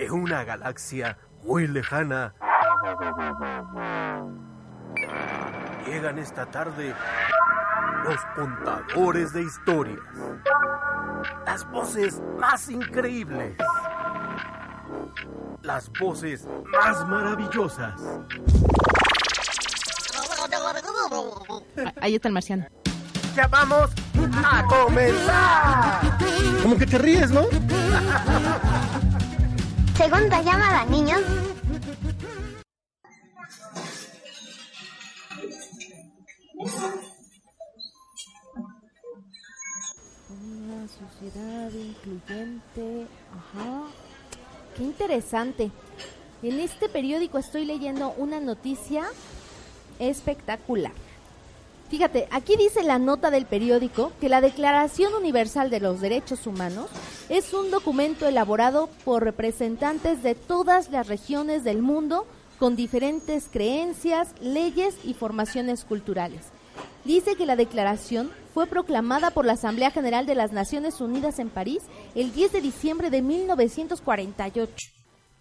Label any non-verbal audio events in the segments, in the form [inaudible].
De una galaxia muy lejana. Llegan esta tarde los contadores de historias. Las voces más increíbles. Las voces más maravillosas. Ahí está el marciano. Ya vamos a comenzar. Como que te ríes, ¿no? Segunda llamada, niños. Una sociedad incluyente. Ajá. Qué interesante. En este periódico estoy leyendo una noticia espectacular. Fíjate, aquí dice la nota del periódico que la Declaración Universal de los Derechos Humanos es un documento elaborado por representantes de todas las regiones del mundo con diferentes creencias, leyes y formaciones culturales. Dice que la declaración fue proclamada por la Asamblea General de las Naciones Unidas en París el 10 de diciembre de 1948.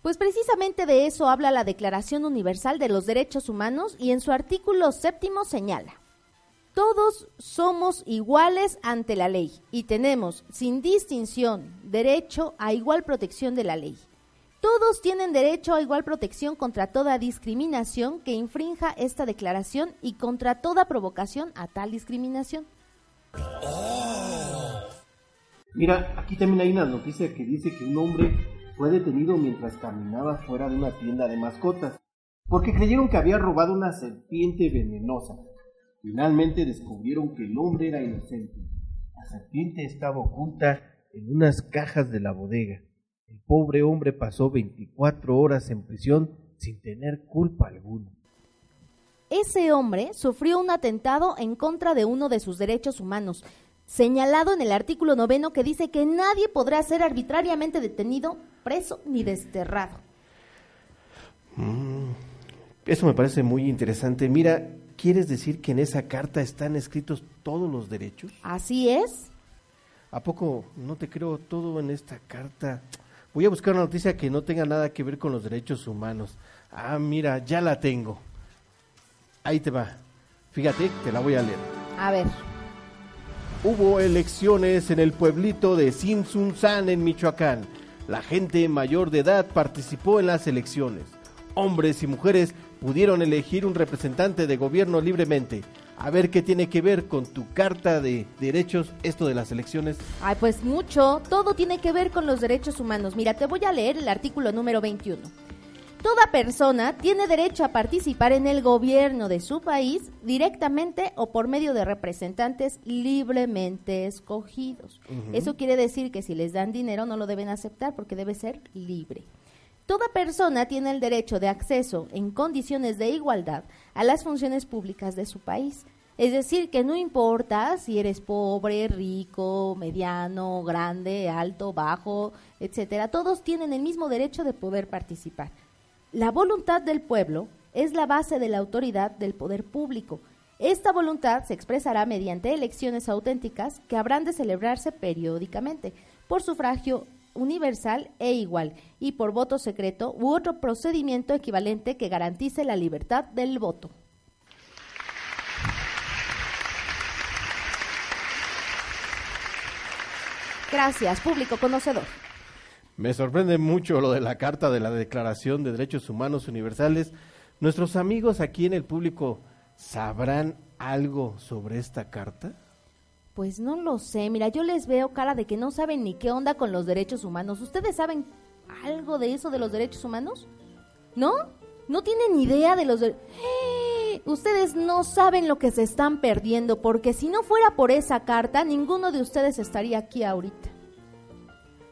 Pues precisamente de eso habla la Declaración Universal de los Derechos Humanos y en su artículo séptimo señala. Todos somos iguales ante la ley y tenemos, sin distinción, derecho a igual protección de la ley. Todos tienen derecho a igual protección contra toda discriminación que infrinja esta declaración y contra toda provocación a tal discriminación. Mira, aquí también hay una noticia que dice que un hombre fue detenido mientras caminaba fuera de una tienda de mascotas, porque creyeron que había robado una serpiente venenosa. Finalmente descubrieron que el hombre era inocente. La serpiente estaba oculta en unas cajas de la bodega. El pobre hombre pasó 24 horas en prisión sin tener culpa alguna. Ese hombre sufrió un atentado en contra de uno de sus derechos humanos, señalado en el artículo noveno que dice que nadie podrá ser arbitrariamente detenido, preso ni desterrado. Mm, eso me parece muy interesante. Mira, ¿quieres decir que en esa carta están escritos todos los derechos? Así es. ¿A poco no te creo todo en esta carta? Voy a buscar una noticia que no tenga nada que ver con los derechos humanos. Ah, mira, ya la tengo. Ahí te va. Fíjate, te la voy a leer. A ver. Hubo elecciones en el pueblito de Sinsunzán en Michoacán. La gente mayor de edad participó en las elecciones. Hombres y mujeres pudieron elegir un representante de gobierno libremente. A ver qué tiene que ver con tu carta de derechos esto de las elecciones. Ay, pues mucho. Todo tiene que ver con los derechos humanos. Mira, te voy a leer el artículo número 21. Toda persona tiene derecho a participar en el gobierno de su país directamente o por medio de representantes libremente escogidos. Eso quiere decir que si les dan dinero no lo deben aceptar porque debe ser libre. Toda persona tiene el derecho de acceso en condiciones de igualdad a las funciones públicas de su país. Es decir, que no importa si eres pobre, rico, mediano, grande, alto, bajo, etcétera, todos tienen el mismo derecho de poder participar. La voluntad del pueblo es la base de la autoridad del poder público. Esta voluntad se expresará mediante elecciones auténticas que habrán de celebrarse periódicamente por sufragio universal e igual y por voto secreto u otro procedimiento equivalente que garantice la libertad del voto. Gracias, público conocedor. Me sorprende mucho lo de la carta de la Declaración de Derechos Humanos Universales. ¿Nuestros amigos aquí en el público sabrán algo sobre esta carta? Pues no lo sé, mira, yo les veo cara de que no saben ni qué onda con los derechos humanos. ¿Ustedes saben algo de eso de los derechos humanos? ¿No? No tienen idea de los... de- ¡Eh! Ustedes no saben lo que se están perdiendo, porque si no fuera por esa carta, ninguno de ustedes estaría aquí ahorita.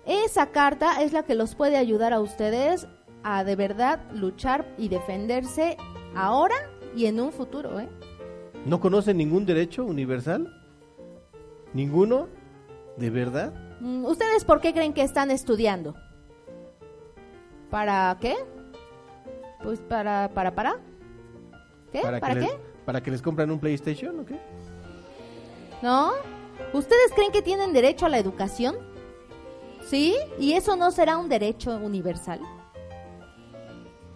Esa carta es la que los puede ayudar a ustedes a de verdad luchar y defenderse ahora y en un futuro, ¿eh? ¿No conocen ningún derecho universal? ¿Ninguno? ¿De verdad? Mm, ¿Ustedes por qué creen que están estudiando? ¿Para qué? Pues para, para, para. ¿Qué? ¿Para, que qué? les, ¿Para que les compran un PlayStation o qué? ¿No? ¿Ustedes creen que tienen derecho a la educación? ¿Sí? ¿Y eso no será un derecho universal?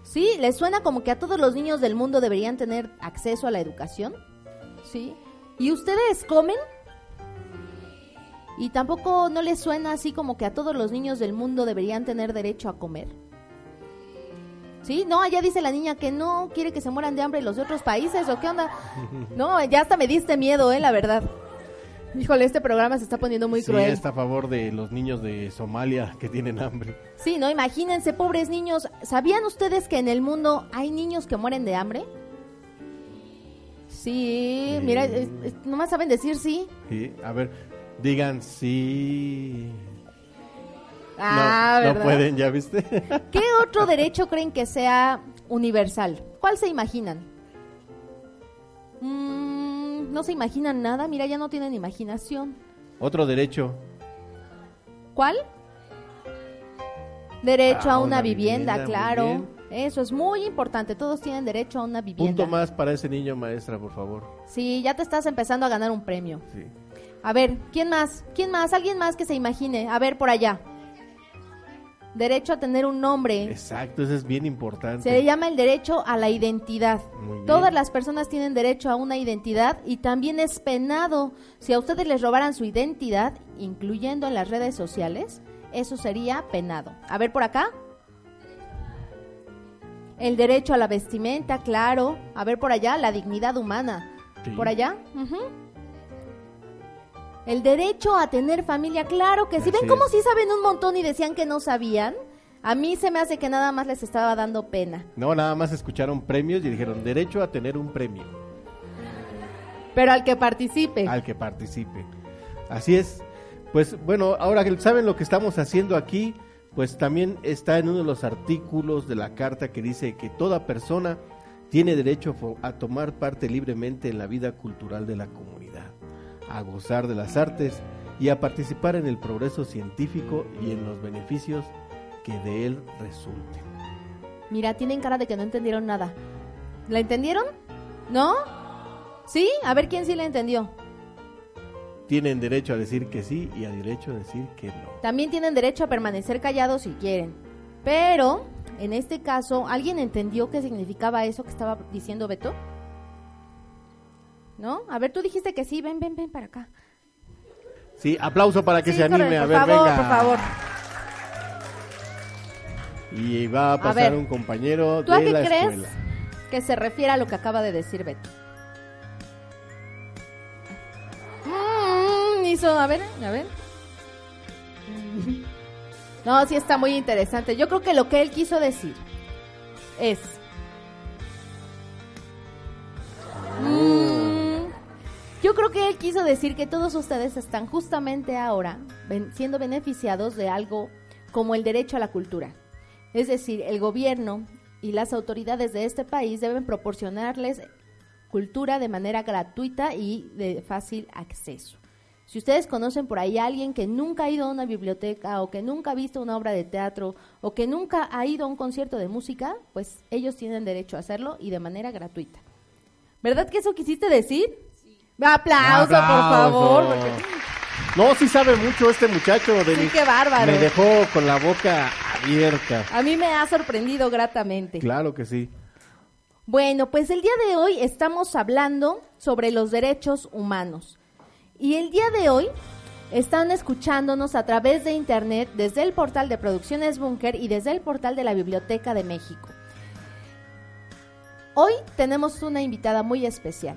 ¿Sí? ¿Les suena como que a todos los niños del mundo deberían tener acceso a la educación? ¿Sí? ¿Y ustedes comen? ¿Y tampoco no les suena así como que a todos los niños del mundo deberían tener derecho a comer? ¿Sí? No, allá dice la niña que no quiere que se mueran de hambre los de otros países, ¿o qué onda? [laughs] No, ya hasta me diste miedo, ¿eh? La verdad. Híjole, este programa se está poniendo muy sí, cruel. está a favor de los niños de Somalia que tienen hambre. Sí, no, imagínense, pobres niños. ¿Sabían ustedes que en el mundo hay niños que mueren de hambre? Sí, Sí. mira, nomás saben decir sí. Sí, a ver, digan sí. Ah, no, pueden, ¿ya viste? [laughs] ¿Qué otro derecho creen que sea universal? ¿Cuál se imaginan? Mm, no se imaginan nada, mira, ya no tienen imaginación. Otro derecho. ¿Cuál? Derecho Ah, a una, una vivienda, vivienda, claro. Eso es muy importante, todos tienen derecho a una vivienda. Punto más para ese niño, maestra, por favor. Sí, ya te estás empezando a ganar un premio. Sí. A ver, ¿quién más? ¿Quién más? ¿Alguien más que se imagine? A ver, por allá. Derecho a tener un nombre. Exacto, eso es bien importante. Se le llama el derecho a la identidad. Todas las personas tienen derecho a una identidad y también es penado. Si a ustedes les robaran su identidad, incluyendo en las redes sociales, eso sería penado. A ver por acá. El derecho a la vestimenta, claro. A ver por allá, la dignidad humana. Sí. Por allá. ujú. El derecho a tener familia, claro que sí. Así ¿Ven cómo es. sí saben un montón y decían que no sabían? A mí se me hace que nada más les estaba dando pena. No, nada más escucharon premios y dijeron derecho a tener un premio Pero al que participe. al que participe. Así es. Pues bueno, ahora que saben lo que estamos haciendo aquí, pues también está en uno de los artículos de la carta que dice que toda persona tiene derecho a tomar parte libremente en la vida cultural de la comunidad, a gozar de las artes y a participar en el progreso científico y en los beneficios que de él resulten. Mira, tienen cara de que no entendieron nada. ¿La entendieron? ¿No? ¿Sí? A ver quién sí la entendió. Tienen derecho a decir que sí y a derecho a decir que no. También tienen derecho a permanecer callados si quieren. Pero, en este caso, ¿alguien entendió qué significaba eso que estaba diciendo Beto? ¿No? A ver, tú dijiste que sí. Ven, ven, ven para acá. Sí, aplauso para que Sí, se anime. a por ver, favor, venga. por favor. Y va a pasar ver, un compañero ¿Tú a qué la crees escuela. que se refiere a lo que acaba de decir Beto? Mm, hizo, a ver, a ver. [laughs] No, sí está muy interesante. Yo creo que lo que él quiso decir es... Mm, yo creo que él quiso decir que todos ustedes están justamente ahora siendo beneficiados de algo como el derecho a la cultura. Es decir, el gobierno y las autoridades de este país deben proporcionarles cultura de manera gratuita y de fácil acceso. Si ustedes conocen por ahí a alguien que nunca ha ido a una biblioteca o que nunca ha visto una obra de teatro o que nunca ha ido a un concierto de música, pues ellos tienen derecho a hacerlo y de manera gratuita. ¿Verdad que eso quisiste decir? Aplauso, por favor. porque- No, sí sabe mucho este muchacho. De Sí, qué bárbaro. Me dejó con la boca abierta. A mí me ha sorprendido gratamente. Claro que sí. Bueno, pues el día de hoy estamos hablando sobre los derechos humanos. Y el día de hoy están escuchándonos a través de internet desde el portal de Producciones Bunker y desde el portal de la Biblioteca de México. Hoy tenemos una invitada muy especial.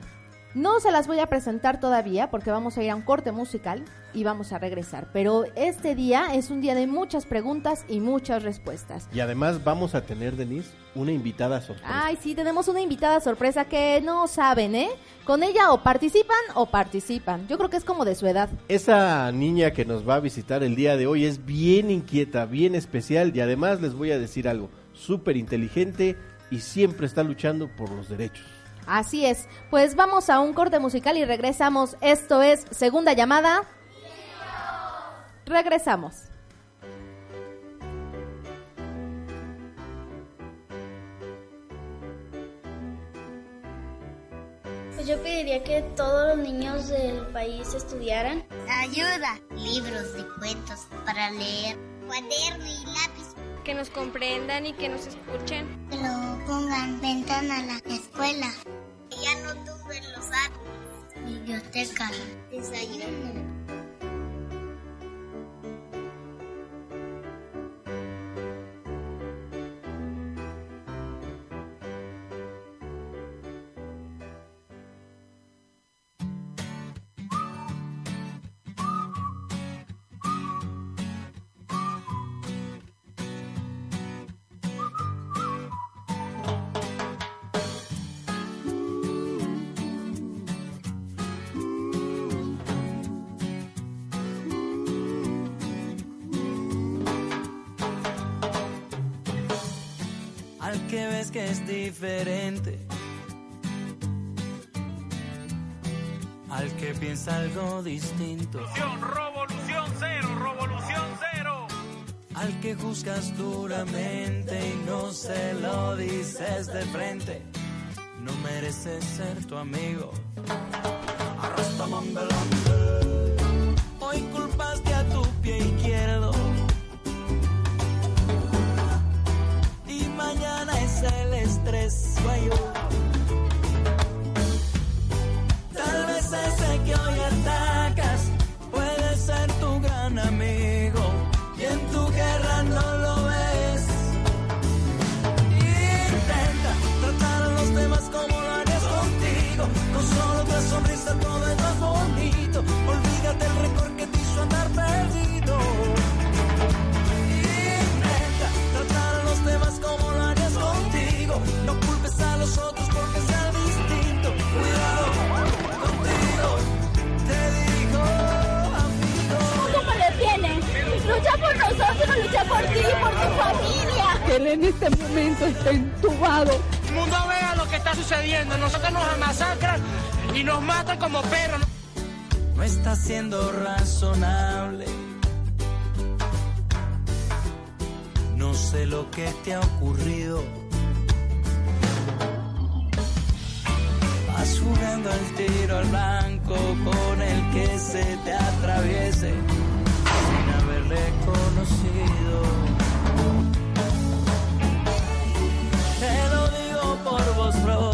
No se las voy a presentar todavía porque vamos a ir a un corte musical y vamos a regresar. Pero este día es un día de muchas preguntas y muchas respuestas. Y además vamos a tener, Denise, una invitada sorpresa. Ay, sí, tenemos una invitada sorpresa que no saben, ¿eh? Con ella o participan o participan. Yo creo que es como de su edad. Esa niña que nos va a visitar el día de hoy es bien inquieta, bien especial y además les voy a decir algo, súper inteligente y siempre está luchando por los derechos. Así es. Pues vamos a un corte musical y regresamos. Esto es Segunda Llamada. Regresamos. Pues yo pediría que todos los niños del país estudiaran. Ayuda. Libros de cuentos para leer. Cuaderno y lápiz. Que nos comprendan y que nos escuchen. Que lo pongan ventana a la escuela. Ya no tumben los árboles. Biblioteca. Desayuno. Diferente, al que piensa algo distinto, Revolución cero, revolución cero. al que juzgas duramente y no se lo dices de frente, no mereces ser tu amigo. Por ti, por tu familia. Él en este momento está entubado. El mundo vea lo que está sucediendo. Nosotros nos masacran y nos matan como perros. no está siendo razonable. No sé lo que te ha ocurrido. Vas jugando al tiro al blanco con el que se te atraviese sin haberle conocido. Te lo digo por voz propia.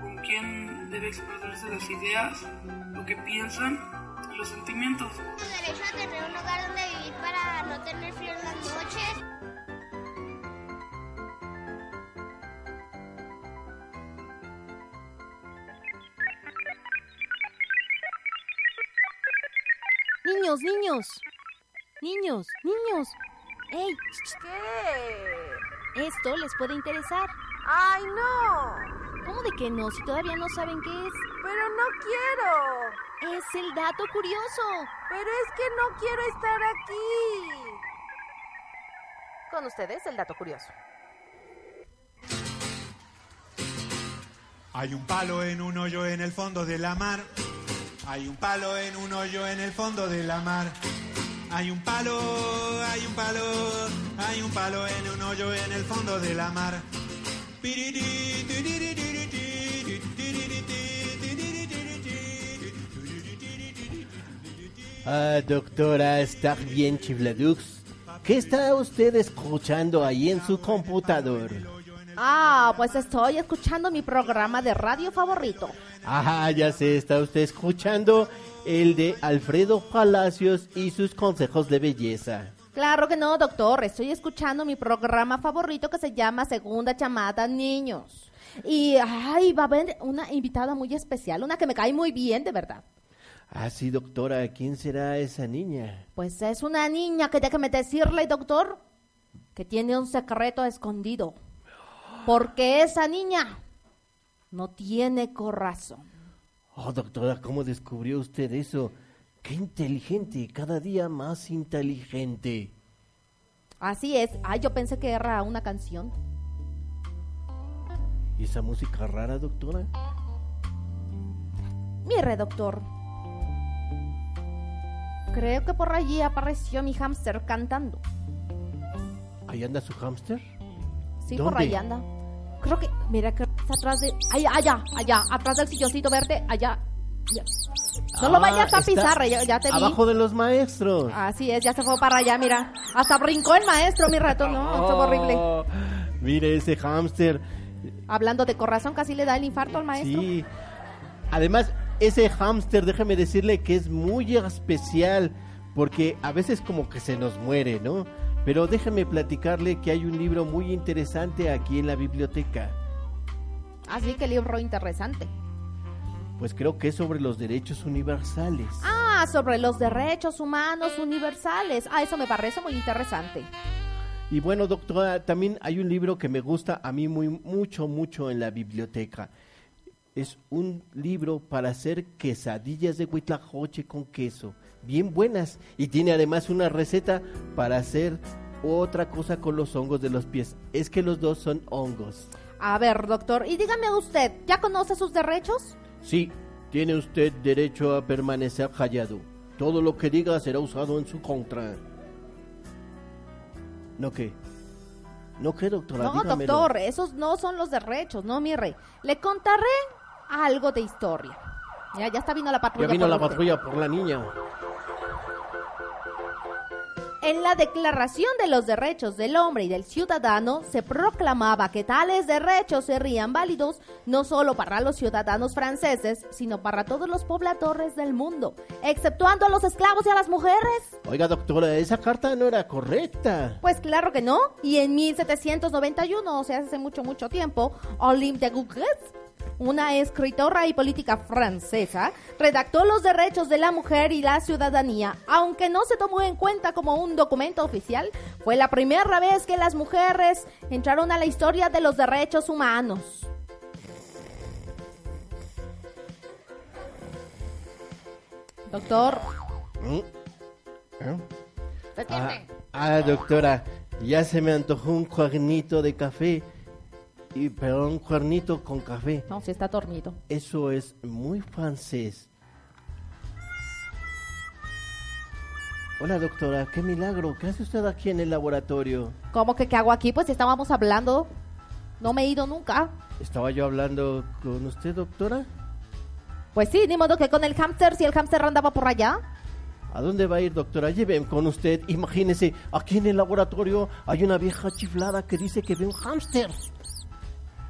con quien debe expresarse las ideas, lo que piensan y los sentimientos. derecho a tener un hogar donde vivir para no tener frío en las noches. Niños, niños. Niños, niños. ¡Ey! ¿Qué? Esto les puede interesar. ¡Ay, no! ¿Cómo de que no? Si todavía no saben qué es. Pero no quiero. Es el dato curioso. Pero es que no quiero estar aquí. Con ustedes, el dato curioso. Hay un palo en un hoyo en el fondo de la mar. Hay un palo en un hoyo en el fondo de la mar. Hay un palo, hay un palo, hay un palo en un hoyo en el fondo de la mar. Ah, doctora, está bien chifladux. ¿Qué está usted escuchando ahí en su computador? Ah, pues estoy escuchando mi programa de radio favorito. Ah, ya sé, está usted escuchando el de Alfredo Palacios y sus consejos de belleza. Claro que no, doctor. Estoy escuchando mi programa favorito que se llama Segunda Chamada Niños. Y, ay, va a haber una invitada muy especial, una que me cae muy bien, de verdad. Ah, sí, doctora, ¿quién será esa niña? Pues es una niña que déjeme decirle, doctor, que tiene un secreto escondido. Porque esa niña no tiene corazón. Oh, doctora, ¿cómo descubrió usted eso? Qué inteligente, cada día más inteligente. Así es. Ay, yo pensé que era una canción. ¿Y esa música rara, doctora? Mire, doctor. Creo que por allí apareció mi hámster cantando. ¿Ahí anda su hámster? Sí, ¿Dónde? por ahí anda. Creo que, mira, que está atrás de. Allá, allá, allá, atrás del silloncito verde, allá. No lo Ah, vayas a pisar, ya, ya te vi. Abajo de los maestros. Así es, ya se fue para allá, mira. Hasta brincó el maestro, mi ratón, no, [laughs] horrible. Oh, mire ese hámster. Hablando de corazón, casi le da el infarto al maestro. Sí. Además, ese hámster, déjeme decirle que es muy especial, porque a veces como que se nos muere, ¿no? Pero déjeme platicarle que hay un libro muy interesante aquí en la biblioteca. Así que libro interesante. Pues creo que es sobre los derechos universales. Ah, sobre los derechos humanos universales. Ah, eso me parece muy interesante. Y bueno, doctora, también hay un libro que me gusta a mí muy mucho, mucho en la biblioteca. Es un libro para hacer quesadillas de huitlajoche con queso, bien buenas. Y tiene además una receta para hacer otra cosa con los hongos de los pies. Es que los dos son hongos. A ver, doctor, y dígame usted, ¿ya conoce sus derechos? Sí, tiene usted derecho a permanecer callado. Todo lo que diga será usado en su contra. ¿No qué? ¿No qué, doctora? No, Dígamelo. doctor, esos no son los derechos, no, mire. Le contaré algo de historia. Ya, ya está vino la patrulla. Ya vino por la usted. patrulla por la niña. En la Declaración de los Derechos del Hombre y del Ciudadano se proclamaba que tales derechos serían válidos no solo para los ciudadanos franceses, sino para todos los pobladores del mundo, exceptuando a los esclavos y a las mujeres. Oiga, doctora, esa carta no era correcta. Pues claro que no. Y en 1791, o sea, hace mucho, mucho tiempo, Olympe de Gouges, una escritora y política francesa, redactó los derechos de la mujer y la ciudadanía. Aunque no se tomó en cuenta como un documento oficial, fue la primera vez que las mujeres entraron a la historia de los derechos humanos. Doctor. ¿Eh? ¿se Ah, ah, doctora, ya se me antojó un cuernito de café. Y, pero un cuernito con café. No, si está dormido. Eso es muy francés. Hola, doctora, qué milagro. ¿Qué hace usted aquí en el laboratorio? ¿Cómo que qué hago aquí? Pues estábamos hablando. No me he ido nunca. ¿Estaba yo hablando con usted, doctora? Pues sí, ni modo que con el hámster, si el hámster andaba por allá. ¿A dónde va a ir, doctora? Lleven con usted. Imagínese, aquí en el laboratorio hay una vieja chiflada que dice que ve un hámster.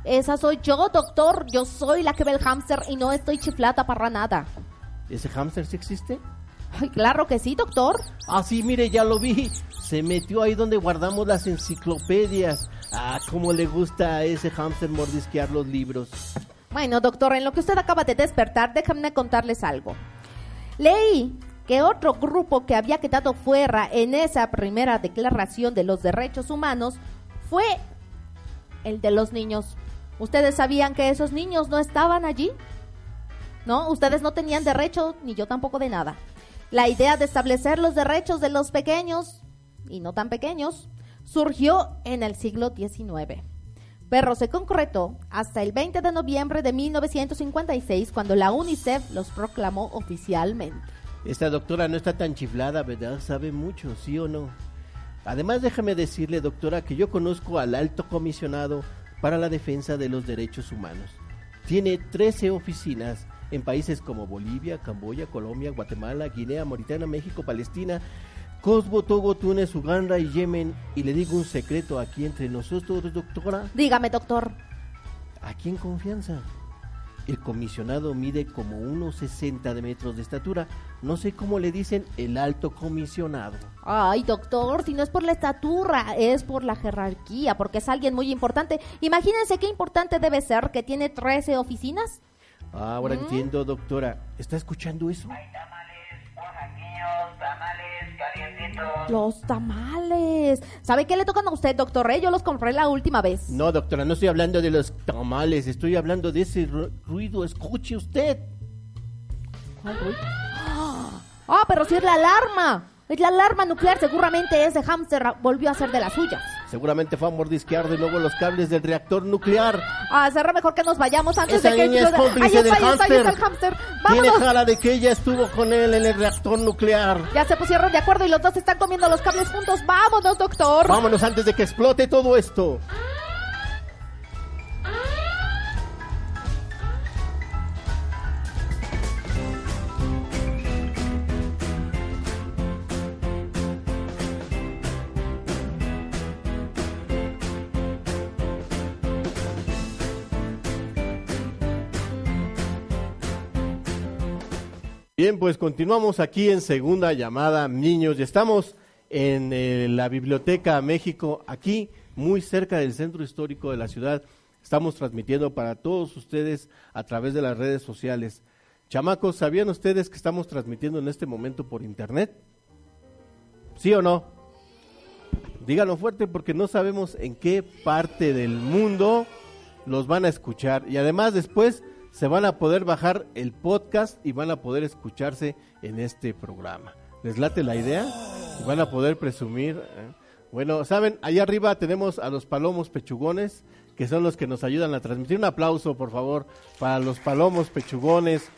Esa soy yo, doctor. Yo soy la que ve el hámster y no estoy chiflata para nada. ¿Ese hámster sí existe? Ay, claro que sí, doctor. Ah, sí, mire, ya lo vi. Se metió ahí donde guardamos las enciclopedias. Ah, cómo le gusta a ese hámster mordisquear los libros. Bueno, doctor, en lo que usted acaba de despertar, déjame contarles algo. Leí que otro grupo que había quedado fuera en esa primera declaración de los derechos humanos fue el de los niños. ¿Ustedes sabían que esos niños no estaban allí? ¿No? Ustedes no tenían derecho, ni yo tampoco de nada. La idea de establecer los derechos de los pequeños, y no tan pequeños, surgió en el siglo XIX. Pero se concretó hasta el 20 de noviembre de 1956 cuando la UNICEF los proclamó oficialmente. Esta doctora no está tan chiflada, ¿verdad? Sabe mucho, ¿sí o no? Además, déjame decirle, doctora, que yo conozco al alto comisionado para la defensa de los derechos humanos. Tiene 13 oficinas en países como Bolivia, Camboya, Colombia, Guatemala, Guinea, Mauritania, México, Palestina, Cosbo, Togo, Túnez, Uganda y Yemen. Y le digo un secreto aquí entre nosotros, doctora. Dígame, doctor. Aquí en confianza. El comisionado mide como unos 60 de metros de estatura. No sé cómo le dicen el alto comisionado. Ay, doctor, si no es por la estatura, es por la jerarquía, porque es alguien muy importante. Imagínense qué importante debe ser que tiene 13 oficinas. Ahora entiendo, doctora. ¿Está escuchando eso? Los tamales. ¿Sabe qué le tocan a usted, doctor Rey? Yo los compré la última vez. No, doctora, no estoy hablando de los tamales. Estoy hablando de ese ru- ruido. Escuche usted. Ah, pero si es la alarma. Es la alarma nuclear. Seguramente ese hámster volvió a ser de las suyas. Seguramente fue a mordisquear de nuevo los cables del reactor nuclear. Ah, será mejor que nos vayamos antes Esa de que... niña es cómplice ahí del está, ahí está, ahí está el hámster. hámster. Tiene ¡Vámonos! cara de que ella estuvo con él en el reactor nuclear. Ya se pusieron de acuerdo y los dos están comiendo los cables juntos. ¡Vámonos, doctor! Vámonos antes de que explote todo esto. Bien, pues continuamos aquí en segunda llamada, niños, y estamos en eh, la Biblioteca México, aquí muy cerca del centro histórico de la ciudad. Estamos transmitiendo para todos ustedes a través de las redes sociales. Chamacos, ¿sabían ustedes que estamos transmitiendo en este momento por internet? ¿Sí o no? Díganlo fuerte porque no sabemos en qué parte del mundo los van a escuchar. Y además después se van a poder bajar el podcast y van a poder escucharse en este programa. ¿Les late la idea? Y van a poder presumir. ¿eh? Bueno, saben, allá arriba tenemos a los palomos pechugones, que son los que nos ayudan a transmitir. Un aplauso, por favor, para los palomos pechugones.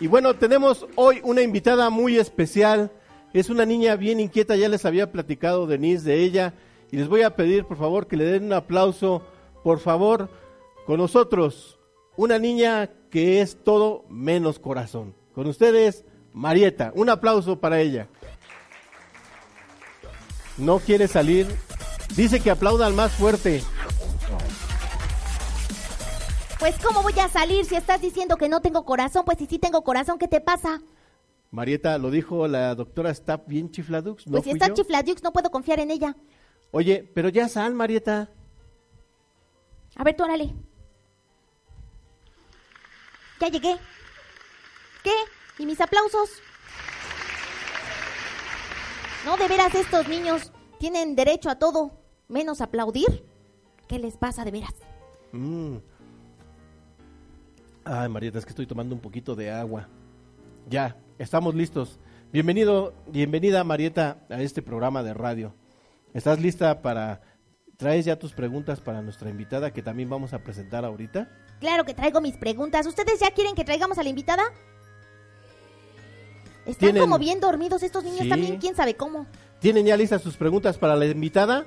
Y bueno, tenemos hoy una invitada muy especial. Es una niña bien inquieta, ya les había platicado Denise de ella. Y les voy a pedir, por favor, que le den un aplauso, por favor, con nosotros. Una niña que es todo menos corazón. Con ustedes, Marieta. Un aplauso para ella. No quiere salir. Dice que aplaudan más fuerte. Pues cómo voy a salir si estás diciendo que no tengo corazón, pues si sí tengo corazón, ¿qué te pasa? Marieta, lo dijo la doctora, está bien chifladux. ¿no pues si está yo? chifladux no puedo confiar en ella. Oye, pero ya sal, Marieta. A ver, tú órale. Ya llegué. ¿Qué? ¿Y mis aplausos? No, de veras, estos niños tienen derecho a todo, menos aplaudir. ¿Qué les pasa de veras? Mm. Ay, Marieta, es que estoy tomando un poquito de agua. Ya, estamos listos. Bienvenido, bienvenida Marieta a este programa de radio. ¿Estás lista para traes ya tus preguntas para nuestra invitada que también vamos a presentar ahorita? Claro que traigo mis preguntas. ¿Ustedes ya quieren que traigamos a la invitada? Están Tienen- como bien dormidos estos niños Sí. también, quién sabe cómo. ¿Tienen ya listas sus preguntas para la invitada?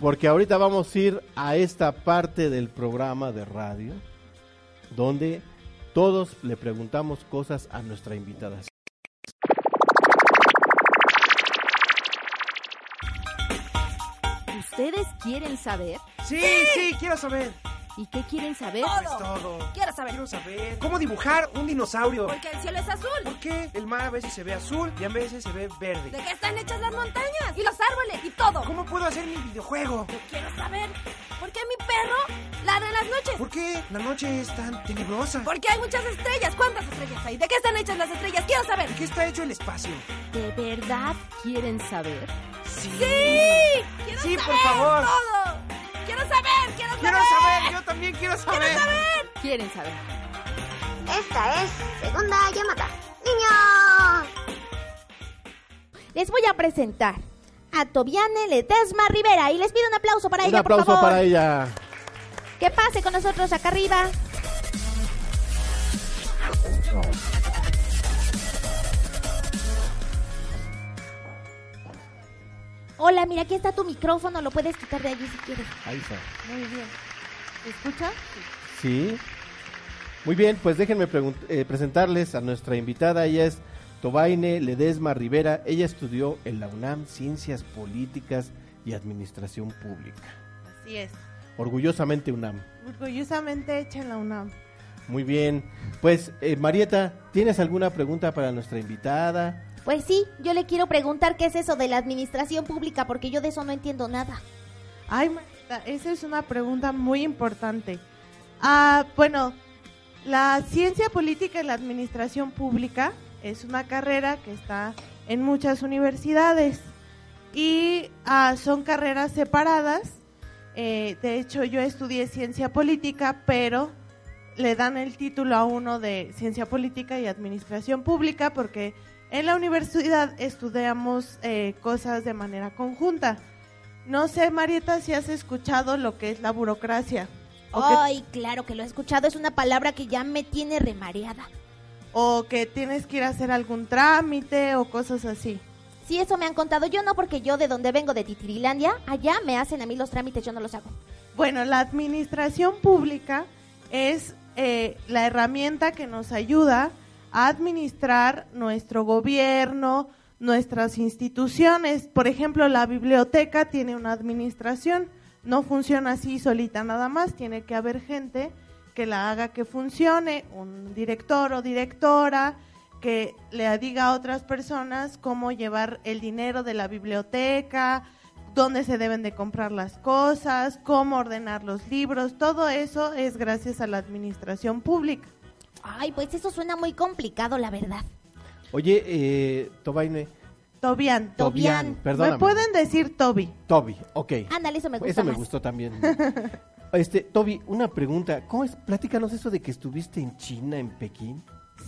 Porque ahorita vamos a ir a esta parte del programa de radio donde todos le preguntamos cosas a nuestra invitada. ¿Ustedes quieren saber? Sí, sí, quiero saber. ¿Y qué quieren saber? Pues todo. Quiero saber. Quiero saber cómo dibujar un dinosaurio. Porque el cielo es azul. ¿Por qué el mar a veces se ve azul y a veces se ve verde? ¿De qué están hechas las montañas? Y los árboles y todo. ¿Cómo puedo hacer mi videojuego? Yo quiero saber por qué mi perro ladra en las noches. ¿Por qué la noche es tan tenebrosa? Porque hay muchas estrellas. ¿Cuántas estrellas hay? ¿De qué están hechas las estrellas? Quiero saber. ¿De qué está hecho el espacio? ¿De verdad quieren saber? Sí. Sí. Quiero Sí, por saber favor. todo. Quiero saber, quiero saber. Quiero saber, yo también quiero saber. Quiero saber. ¿Quieren saber? Esta es segunda llamada. ¡Niños! Les voy a presentar a Tobiane Ledesma Rivera y les pido un aplauso para Un ella, por aplauso favor. para ella. Que pase con nosotros acá arriba. Hola, mira, aquí está tu micrófono, lo puedes quitar de allí si quieres. Ahí está. Muy bien. ¿Me escucha? Sí. Muy bien, pues déjenme eh, presentarles a nuestra invitada. Ella es Tobaine Ledesma Rivera. Ella estudió en la UNAM Ciencias Políticas y Administración Pública. Así es. Orgullosamente UNAM. Orgullosamente hecha en la UNAM. Muy bien. Pues, eh, Marieta, ¿tienes alguna pregunta para nuestra invitada? Pues sí, yo le quiero preguntar qué es eso de la administración pública, porque yo de eso no entiendo nada. Ay, Marta, esa es una pregunta muy importante. Ah, bueno, la ciencia política y la administración pública es una carrera que está en muchas universidades y ah, son carreras separadas. Eh, de hecho, yo estudié ciencia política, pero le dan el título a uno de ciencia política y administración pública porque en la universidad estudiamos eh, cosas de manera conjunta. No sé, Marieta, si has escuchado lo que es la burocracia. Que, Ay, claro que lo he escuchado, es una palabra que ya me tiene remareada. o que tienes que ir a hacer algún trámite o cosas así. Sí, eso me han contado. Yo no, porque yo de donde vengo, de Titirilandia, allá me hacen a mí los trámites, yo no los hago. Bueno, la administración pública es eh, la herramienta que nos ayuda administrar nuestro gobierno, nuestras instituciones. Por ejemplo, la biblioteca tiene una administración. No funciona así solita nada más. Tiene que haber gente que la haga que funcione, un director o directora que le diga a otras personas cómo llevar el dinero de la biblioteca, dónde se deben de comprar las cosas, cómo ordenar los libros, todo eso es gracias a la administración pública. Ay, pues eso suena muy complicado, la verdad. Oye, eh, Tobaine. Tobián. Tobián, Me perdóname. pueden decir Toby. Toby, ok. Ándale, eso me gusta Eso me más. gustó también. [laughs] Este, Toby, una pregunta. ¿Cómo es? Platícanos eso de que estuviste en China, en Pekín.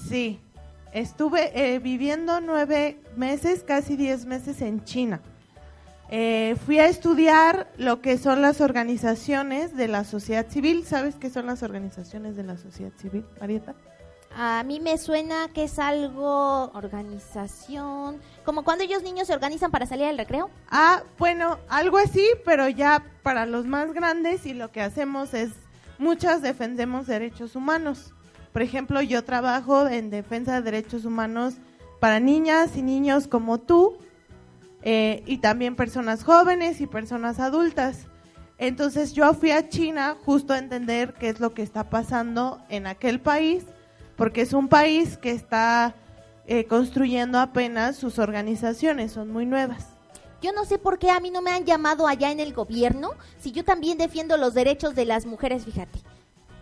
Sí, estuve eh, viviendo nueve meses, casi diez meses en China. Eh, fui a estudiar lo que son las organizaciones de la sociedad civil. ¿Sabes qué son las organizaciones de la sociedad civil, Marieta? A mí me suena que es algo organización, como cuando ellos niños se organizan para salir al recreo. Ah, bueno, algo así, pero ya para los más grandes y lo que hacemos es, muchas defendemos derechos humanos. Por ejemplo, yo trabajo en defensa de derechos humanos para niñas y niños como tú, eh, y también personas jóvenes y personas adultas. Entonces yo fui a China justo a entender qué es lo que está pasando en aquel país, porque es un país que está eh, construyendo apenas sus organizaciones, son muy nuevas. Yo no sé por qué a mí no me han llamado allá en el gobierno, si yo también defiendo los derechos de las mujeres, fíjate.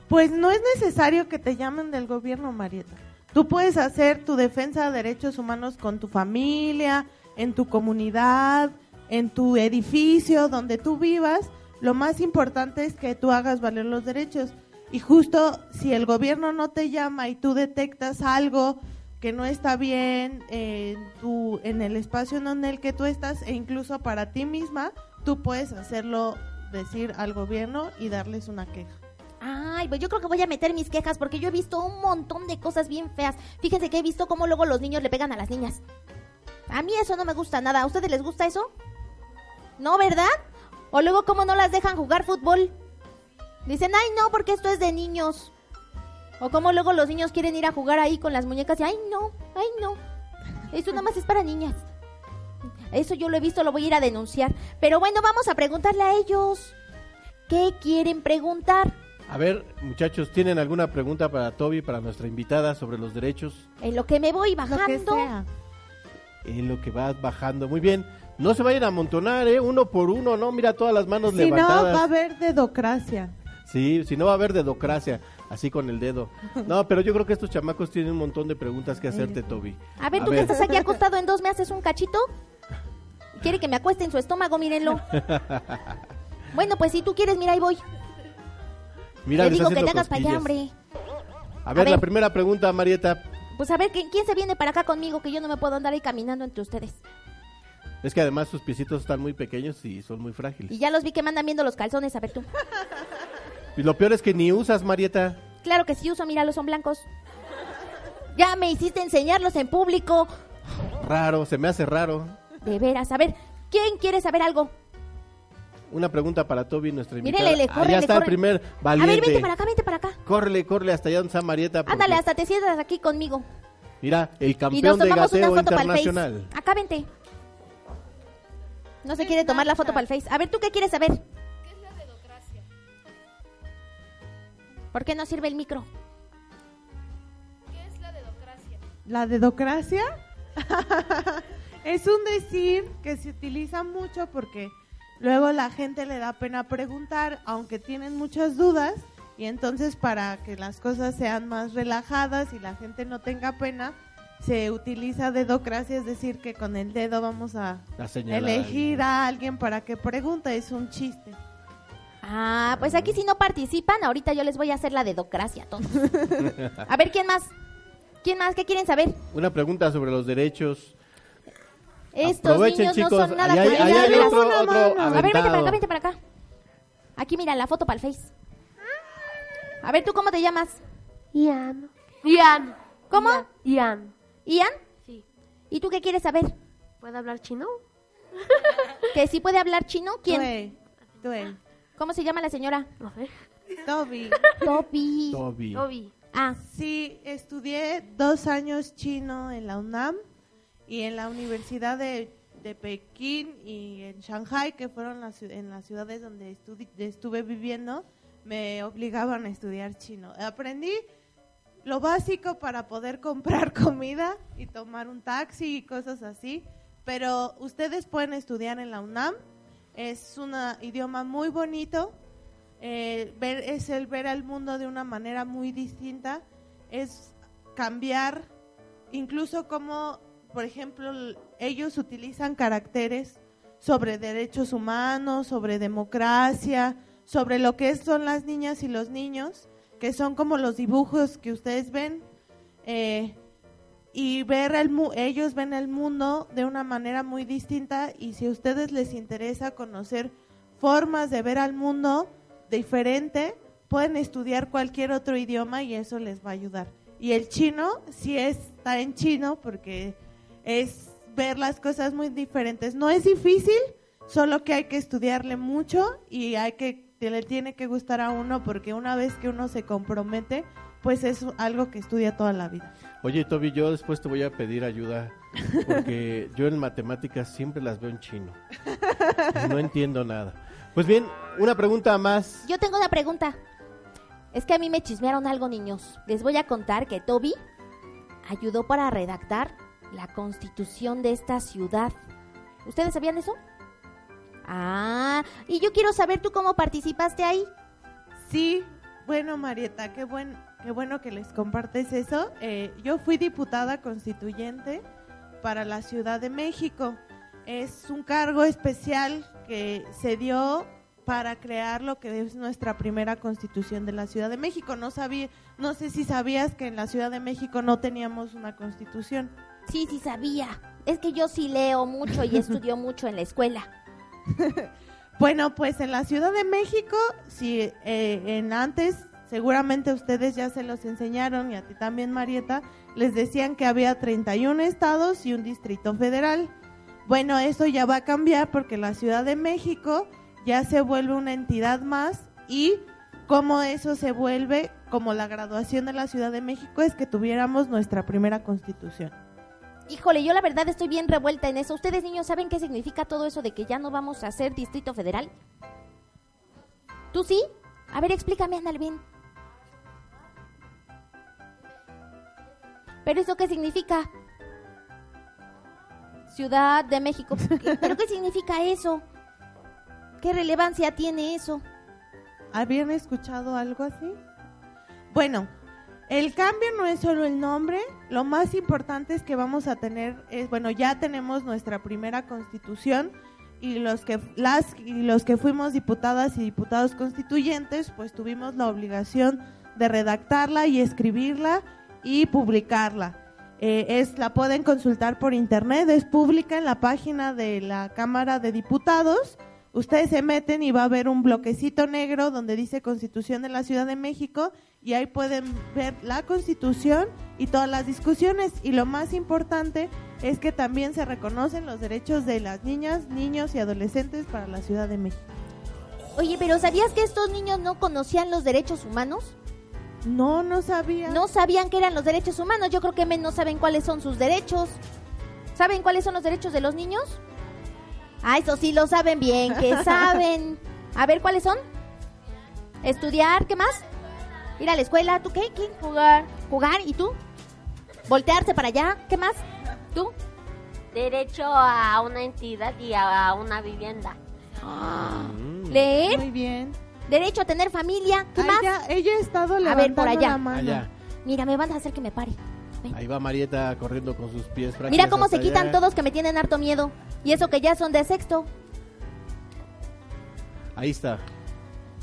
Pues no es necesario que te llamen del gobierno, Marieta. Tú puedes hacer tu defensa de derechos humanos con tu familia, en tu comunidad, en tu edificio, donde tú vivas. Lo más importante es que tú hagas valer los derechos. Y justo si el gobierno no te llama y tú detectas algo que no está bien en, tu, en el espacio en el que tú estás e incluso para ti misma, tú puedes hacerlo decir al gobierno y darles una queja. Ay, pues yo creo que voy a meter mis quejas porque yo he visto un montón de cosas bien feas. Fíjense que he visto cómo luego los niños le pegan a las niñas. A mí eso no me gusta nada. ¿A ustedes les gusta eso? ¿No, verdad? O luego, ¿cómo no las dejan jugar fútbol? Dicen, ay, no, porque esto es de niños. O como luego los niños quieren ir a jugar ahí con las muñecas y, ay, no, ay, no. Eso nada más es para niñas. Eso yo lo he visto, lo voy a ir a denunciar. Pero bueno, vamos a preguntarle a ellos. ¿Qué quieren preguntar? A ver, muchachos, ¿tienen alguna pregunta para Toby, para nuestra invitada sobre los derechos? En lo que me voy bajando. En lo que vas bajando. Muy bien. No se vayan a amontonar, ¿eh? Uno por uno, ¿no? Mira todas las manos Si no, levantadas. va a haber dedocracia. Sí, si no va a haber dedocracia, así con el dedo. [laughs] No, pero yo creo que estos chamacos tienen un montón de preguntas que hacerte, Toby. A ver, tú que estás aquí [laughs] acostado en dos, ¿me haces un cachito? ¿Quiere que me acueste en su estómago? Mírenlo. [laughs] Bueno, pues si tú quieres, mira, ahí voy. Mira, les digo que te hagas para allá, hombre. A ver, A la primera pregunta, Marieta. Pues a ver, ¿quién, quién se viene para acá conmigo? Que yo no me puedo andar ahí caminando entre ustedes. Es que además sus piecitos están muy pequeños y son muy frágiles. Y ya los vi que me andan viendo los calzones, a ver tú. Y lo peor es que ni usas, Marieta. Claro que sí uso, míralos, son blancos. Ya me hiciste enseñarlos en público. Raro, se me hace raro. De veras, a ver, ¿quién quiere saber algo? Una pregunta para Toby, nuestra invitada. Mírele, le corre, Allá le está corre. el primer A valiente. ver, vente para acá, vente para acá. Córrele, córrele hasta allá donde está Marieta. porque- Ándale, hasta te sientas aquí conmigo. Mira, el Y nos campeón de gateo internacional. Acá vente. No se quiere tomar la foto para el Face. A ver, ¿tú qué quieres saber? ¿Qué es la dedocracia? ¿Por qué no sirve el micro? ¿Qué es la dedocracia? La [laughs] dedocracia es un decir que se utiliza mucho porque luego la gente le da pena preguntar, aunque tienen muchas dudas, y entonces para que las cosas sean más relajadas y la gente no tenga pena, se utiliza dedocracia, es decir, que con el dedo vamos a elegir a alguien para que pregunte, es un chiste. Ah, pues aquí si no participan, ahorita yo les voy a hacer la dedocracia a todos. [laughs] A ver, ¿quién más? ¿Quién más? ¿Qué quieren saber? Una pregunta sobre los derechos. Estos Aprovechen, niños chicos, no son nada ahí hay- ahí hay otro- otro A ver, vente para aventado. acá, vente para acá. Aquí mira la foto para el Face. A ver, ¿tú cómo te llamas? Ian. Ian. ¿Cómo? Ian. ¿Ian? Sí. ¿Y tú qué quieres saber? ¿Puede hablar chino? [laughs] ¿Que sí puede hablar chino? ¿Quién? Due, Due. ¿Cómo se llama la señora? No sé. Toby. Toby. Toby. Toby. Ah, Sí, estudié dos años chino en la UNAM y en la Universidad de, de Pekín y en Shanghai, que fueron las, en las ciudades donde estudi- estuve viviendo, me obligaban a estudiar chino. Aprendí lo básico para poder comprar [laughs] comida y tomar un taxi y cosas así, pero ustedes pueden estudiar en la UNAM. Es un idioma muy bonito, eh, ver, es el ver al mundo de una manera muy distinta, es cambiar incluso como, por ejemplo, ellos utilizan caracteres sobre derechos humanos, sobre democracia, sobre lo que son las niñas y los niños, que son como los dibujos que ustedes ven, eh, y ver el mu- ellos ven el mundo de una manera muy distinta y si a ustedes les interesa conocer formas de ver al mundo diferente, pueden estudiar cualquier otro idioma y eso les va a ayudar. Y el chino sí está en chino porque es ver las cosas muy diferentes. No es difícil, solo que hay que estudiarle mucho y hay que le tiene que gustar a uno porque una vez que uno se compromete, pues es algo que estudia toda la vida. Oye, Toby, yo después te voy a pedir ayuda porque yo en matemáticas siempre las veo en chino. Y no entiendo nada. Pues bien, una pregunta más. yo tengo una pregunta. Es que a mí me chismearon algo, niños. Les voy a contar que Toby ayudó para redactar la constitución de esta ciudad. ¿Ustedes sabían eso? Ah, y yo quiero saber tú cómo participaste ahí. Sí, bueno Marieta, qué, buen, qué bueno que les compartes eso. Eh, yo fui diputada constituyente para la Ciudad de México. Es un cargo especial que se dio para crear lo que es nuestra primera constitución de la Ciudad de México. No sabía, no sé si sabías que en la Ciudad de México no teníamos una constitución. Sí, sí sabía. Es que yo sí leo mucho y [laughs] estudio mucho en la escuela. [laughs] Bueno, pues en la Ciudad de México, si eh, en antes seguramente ustedes ya se los enseñaron y a ti también Marieta, les decían que había 31 estados y un distrito federal. Bueno, eso ya va a cambiar porque la Ciudad de México ya se vuelve una entidad más y cómo eso se vuelve como la graduación de la Ciudad de México es que tuviéramos nuestra primera constitución. Híjole, yo la verdad estoy bien revuelta en eso. ¿Ustedes niños saben qué significa todo eso de que ya no vamos a ser distrito federal? ¿Tú sí? A ver, explícame, Analvin. ¿Pero eso qué significa? Ciudad de México. ¿Qué- [laughs] ¿Pero qué significa eso? ¿Qué relevancia tiene eso? ¿Habían escuchado algo así? Bueno, el cambio no es solo el nombre, lo más importante es que vamos a tener, es, bueno, ya tenemos nuestra primera constitución y los que las y los que fuimos diputadas y diputados constituyentes, pues tuvimos la obligación de redactarla y escribirla y publicarla. Eh, es la pueden consultar por internet, es pública en la página de la Cámara de Diputados. Ustedes se meten y va a haber un bloquecito negro donde dice Constitución de la Ciudad de México y ahí pueden ver la Constitución y todas las discusiones. Y lo más importante es que también se reconocen los derechos de las niñas, niños y adolescentes para la Ciudad de México. Oye, pero ¿sabías que estos niños no conocían los derechos humanos? No, no sabía. No sabían que eran los derechos humanos. Yo creo que menos saben cuáles son sus derechos. ¿Saben cuáles son los derechos de los niños? Ah, eso sí lo saben bien, que [laughs] saben. A ver, ¿cuáles son? Estudiar, ¿qué más? Ir a la escuela, ¿tú qué? ¿Qué? Jugar. Jugar, ¿y tú? Voltearse para allá, ¿qué más? ¿Tú? Derecho a una entidad y a una vivienda. ¿Leer? Muy bien. Derecho a tener familia, ¿qué Ay, más? ya, ella ha estado A ver, levantando por allá. la mano. Allá. Mira, me van a hacer que me pare. Ahí va Marieta corriendo con sus pies Mira cómo se quitan allá. todos que me tienen harto miedo. Y eso que ya son de sexto. Ahí está.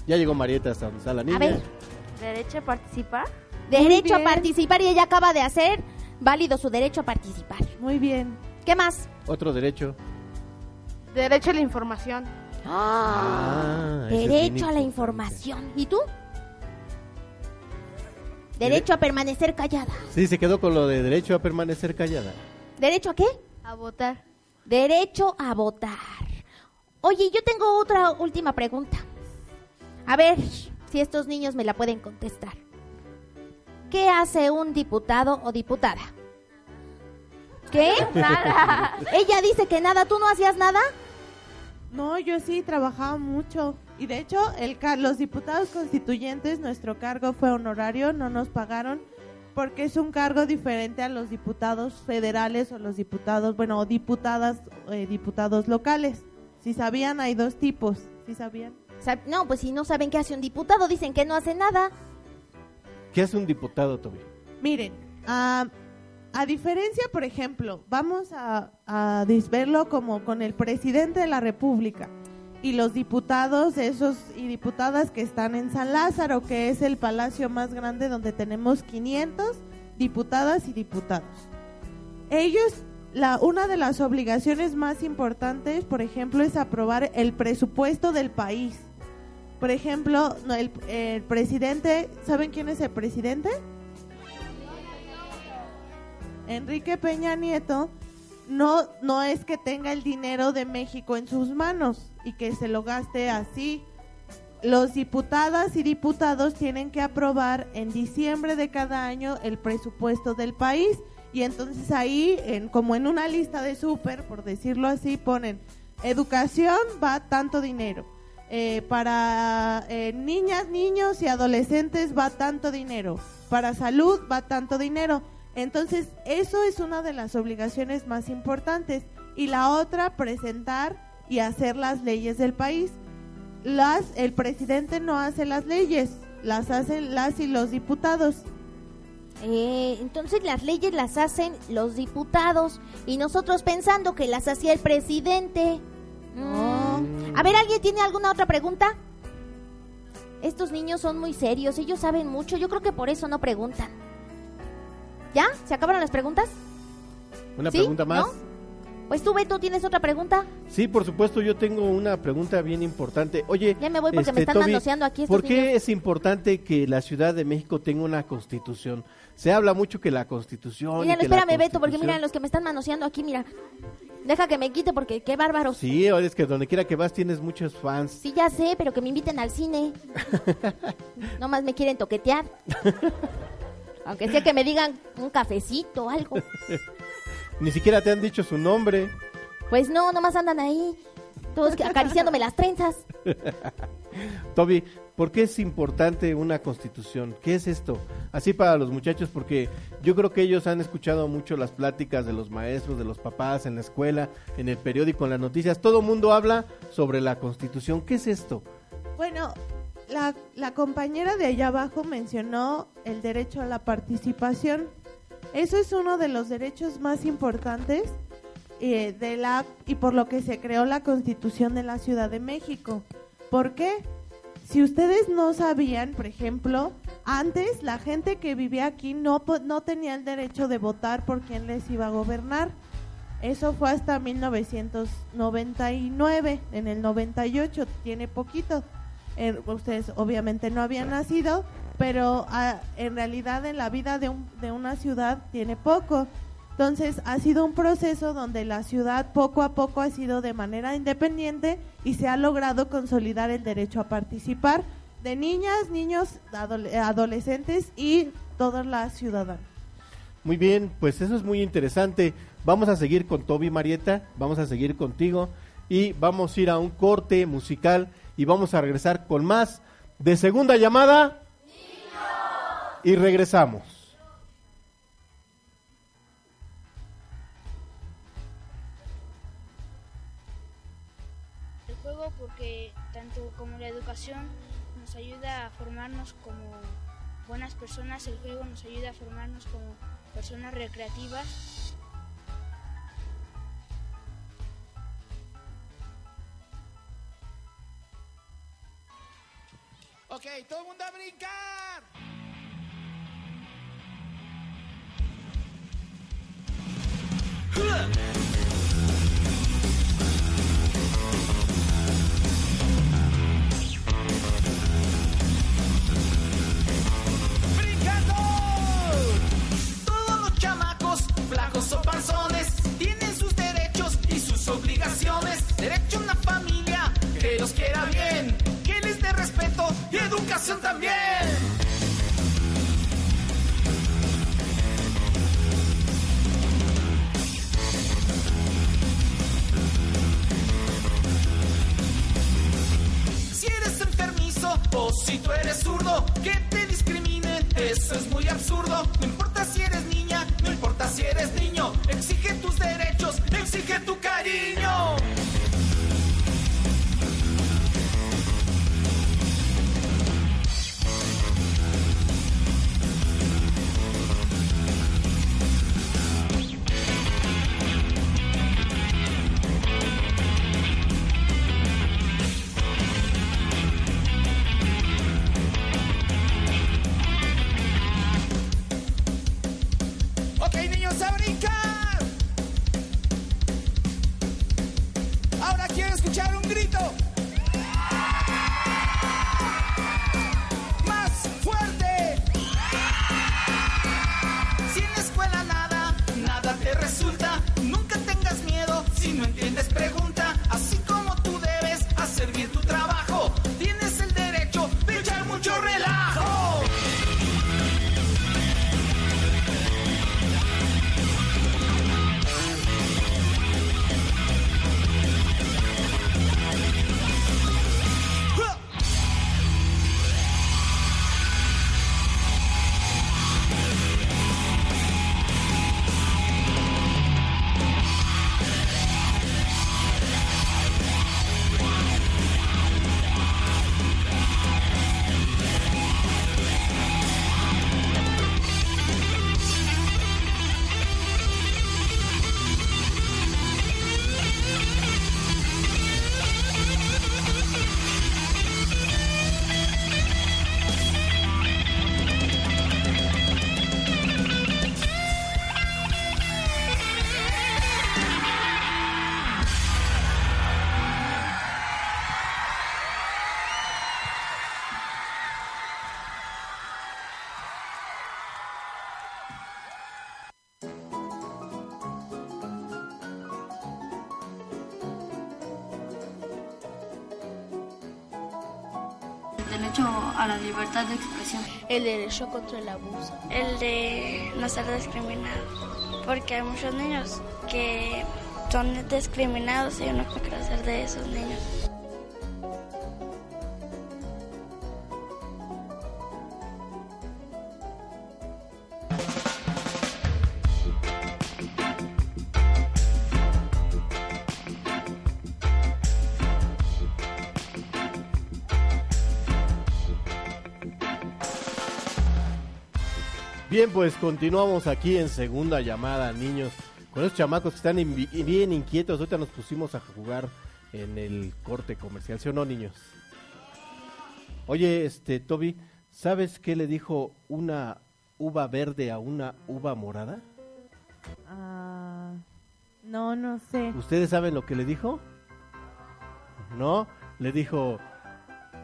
Ya llegó Marieta hasta donde está la niña. A ver. Derecho a participar. Derecho a participar y ella acaba de hacer válido su derecho a participar. Muy bien. ¿Qué más? Otro derecho. Derecho a la información. Ah, derecho a la información. ¿Y tú? Derecho a permanecer callada. Sí, se quedó con lo de derecho a permanecer callada. ¿Derecho a qué? A votar. Derecho a votar. Oye, yo tengo otra última pregunta. A ver si estos niños me la pueden contestar. ¿Qué hace un diputado o diputada? ¿Qué? Nada. [laughs] Ella dice que nada, ¿tú no hacías nada? No, yo sí trabajaba mucho. Y de hecho, el los diputados constituyentes, nuestro cargo fue honorario, no nos pagaron, porque es un cargo diferente a los diputados federales o los diputados, bueno, o diputadas, eh, diputados locales. Si sabían, hay dos tipos. ¿Sí sabían? No, pues si no saben qué hace un diputado, dicen que no hace nada. ¿Qué hace un diputado, Toby? Miren, a diferencia, por ejemplo, vamos a, a como con el presidente de la República y los diputados esos y diputadas que están en San Lázaro, que es el palacio más grande donde tenemos 500 diputadas y diputados. Ellos, la, una de las obligaciones más importantes, por ejemplo, es aprobar el presupuesto del país. Por ejemplo, no, el, presidente, ¿saben quién es el presidente? Enrique Peña Nieto no, no es que tenga el dinero de México en sus manos y que se lo gaste así. Los diputadas y diputados tienen que aprobar en diciembre de cada año el presupuesto del país y entonces ahí, en, como en una lista de súper, por decirlo así, ponen educación va tanto dinero. Eh, para eh, niñas, niños y adolescentes va tanto dinero. Para salud va tanto dinero. Entonces, eso es una de las obligaciones más importantes. Y la otra, presentar y hacer las leyes del país. Las, el presidente no hace las leyes, las hacen las y los diputados. Eh, entonces las leyes las hacen los diputados y nosotros pensando que las hacía el presidente. Mm. A ver, ¿alguien tiene alguna otra pregunta? Estos niños son muy serios, ellos saben mucho, yo creo que por eso no preguntan. ¿Ya? ¿Se acabaron las preguntas? Una ¿Sí? pregunta más. ¿No? Pues tú, Beto, ¿tienes otra pregunta? Sí, por supuesto, yo tengo una pregunta bien importante. Oye, Ya me voy porque me están Toby, manoseando aquí ¿Por qué niños. es importante que la Ciudad de México tenga una constitución? Se habla mucho que la constitución. la espérame, Beto, porque miran los que me están manoseando aquí, mira. Deja que me quite porque qué bárbaros. Sí, ahora es que donde quiera que vas tienes muchos fans. Sí, ya sé, pero que me inviten al cine. [laughs] Nomás me quieren toquetear. [laughs] Aunque sea que me digan un cafecito o algo. [laughs] Ni siquiera te han dicho su nombre. Pues no, nomás andan ahí, todos [laughs] acariciándome las trenzas. [laughs] Toby, ¿por qué es importante una constitución? ¿Qué es esto? Así para los muchachos, porque yo creo que ellos han escuchado mucho las pláticas de los maestros, de los papás en la escuela, en el periódico, en las noticias. Todo mundo habla sobre la constitución. ¿Qué es esto? Bueno, la, la compañera de allá abajo mencionó el derecho a la participación. Eso es uno de los derechos más importantes eh, de la y por lo que se creó la Constitución de la Ciudad de México. ¿Por qué? Si ustedes no sabían, por ejemplo, antes la gente que vivía aquí no no tenía el derecho de votar por quién les iba a gobernar. Eso fue hasta 1999, en el 98, tiene poquito. Eh, ustedes obviamente no habían nacido, pero ah, en realidad en la vida de, un- de una ciudad tiene poco. Entonces ha sido un proceso donde la ciudad poco a poco ha sido de manera independiente y se ha logrado consolidar el derecho a participar de niñas, niños, adole- adolescentes y todas las ciudadanas. Muy bien, pues eso es muy interesante. Vamos a seguir con Toby Marieta, vamos a seguir contigo y vamos a ir a un corte musical y vamos a regresar con más de segunda llamada. Y regresamos. El juego porque tanto como la educación nos ayuda a formarnos como buenas personas, el juego nos ayuda a formarnos como personas recreativas. Ok, todo el mundo a brincar. El derecho contra el abuso. El de no ser discriminado. Porque hay muchos niños que son discriminados y uno quiere hacer de esos niños. Pues continuamos aquí en segunda llamada, niños. Con esos chamacos que están bien inquietos, ahorita nos pusimos a jugar en el corte comercial, ¿sí o no, niños? Oye, este, Toby, ¿sabes qué le dijo una uva verde a una uva morada? Ah, no, no sé. ¿Ustedes saben lo que le dijo? ¿No? Le dijo,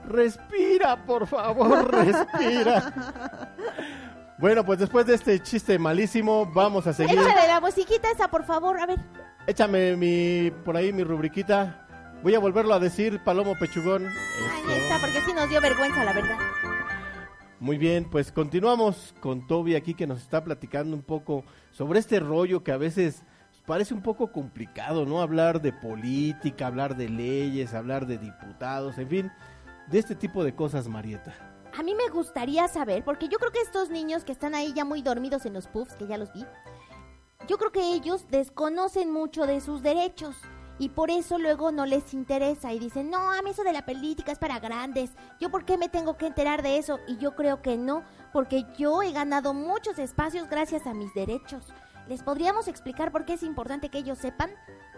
respira, por favor, [laughs] respira. [laughs] Bueno, pues después de este chiste malísimo, vamos a seguir. Échale la musiquita esa, por favor, a ver. Échame mi, por ahí mi rubriquita. Voy a volverlo a decir, Palomo Pechugón. Ahí está, porque sí nos dio vergüenza, la verdad. Muy bien, pues continuamos con Toby aquí que nos está platicando un poco sobre este rollo que a veces parece un poco complicado, ¿no? Hablar de política, hablar de leyes, hablar de diputados, en fin, de este tipo de cosas, Marieta. A mí me gustaría saber, porque yo creo que estos niños que están ahí ya muy dormidos en los puffs, que ya los vi, yo creo que ellos desconocen mucho de sus derechos y por eso luego no les interesa y dicen, no, a mí eso de la política es para grandes, yo por qué me tengo que enterar de eso y yo creo que no, porque yo he ganado muchos espacios gracias a mis derechos. ¿Les podríamos explicar por qué es importante que ellos sepan?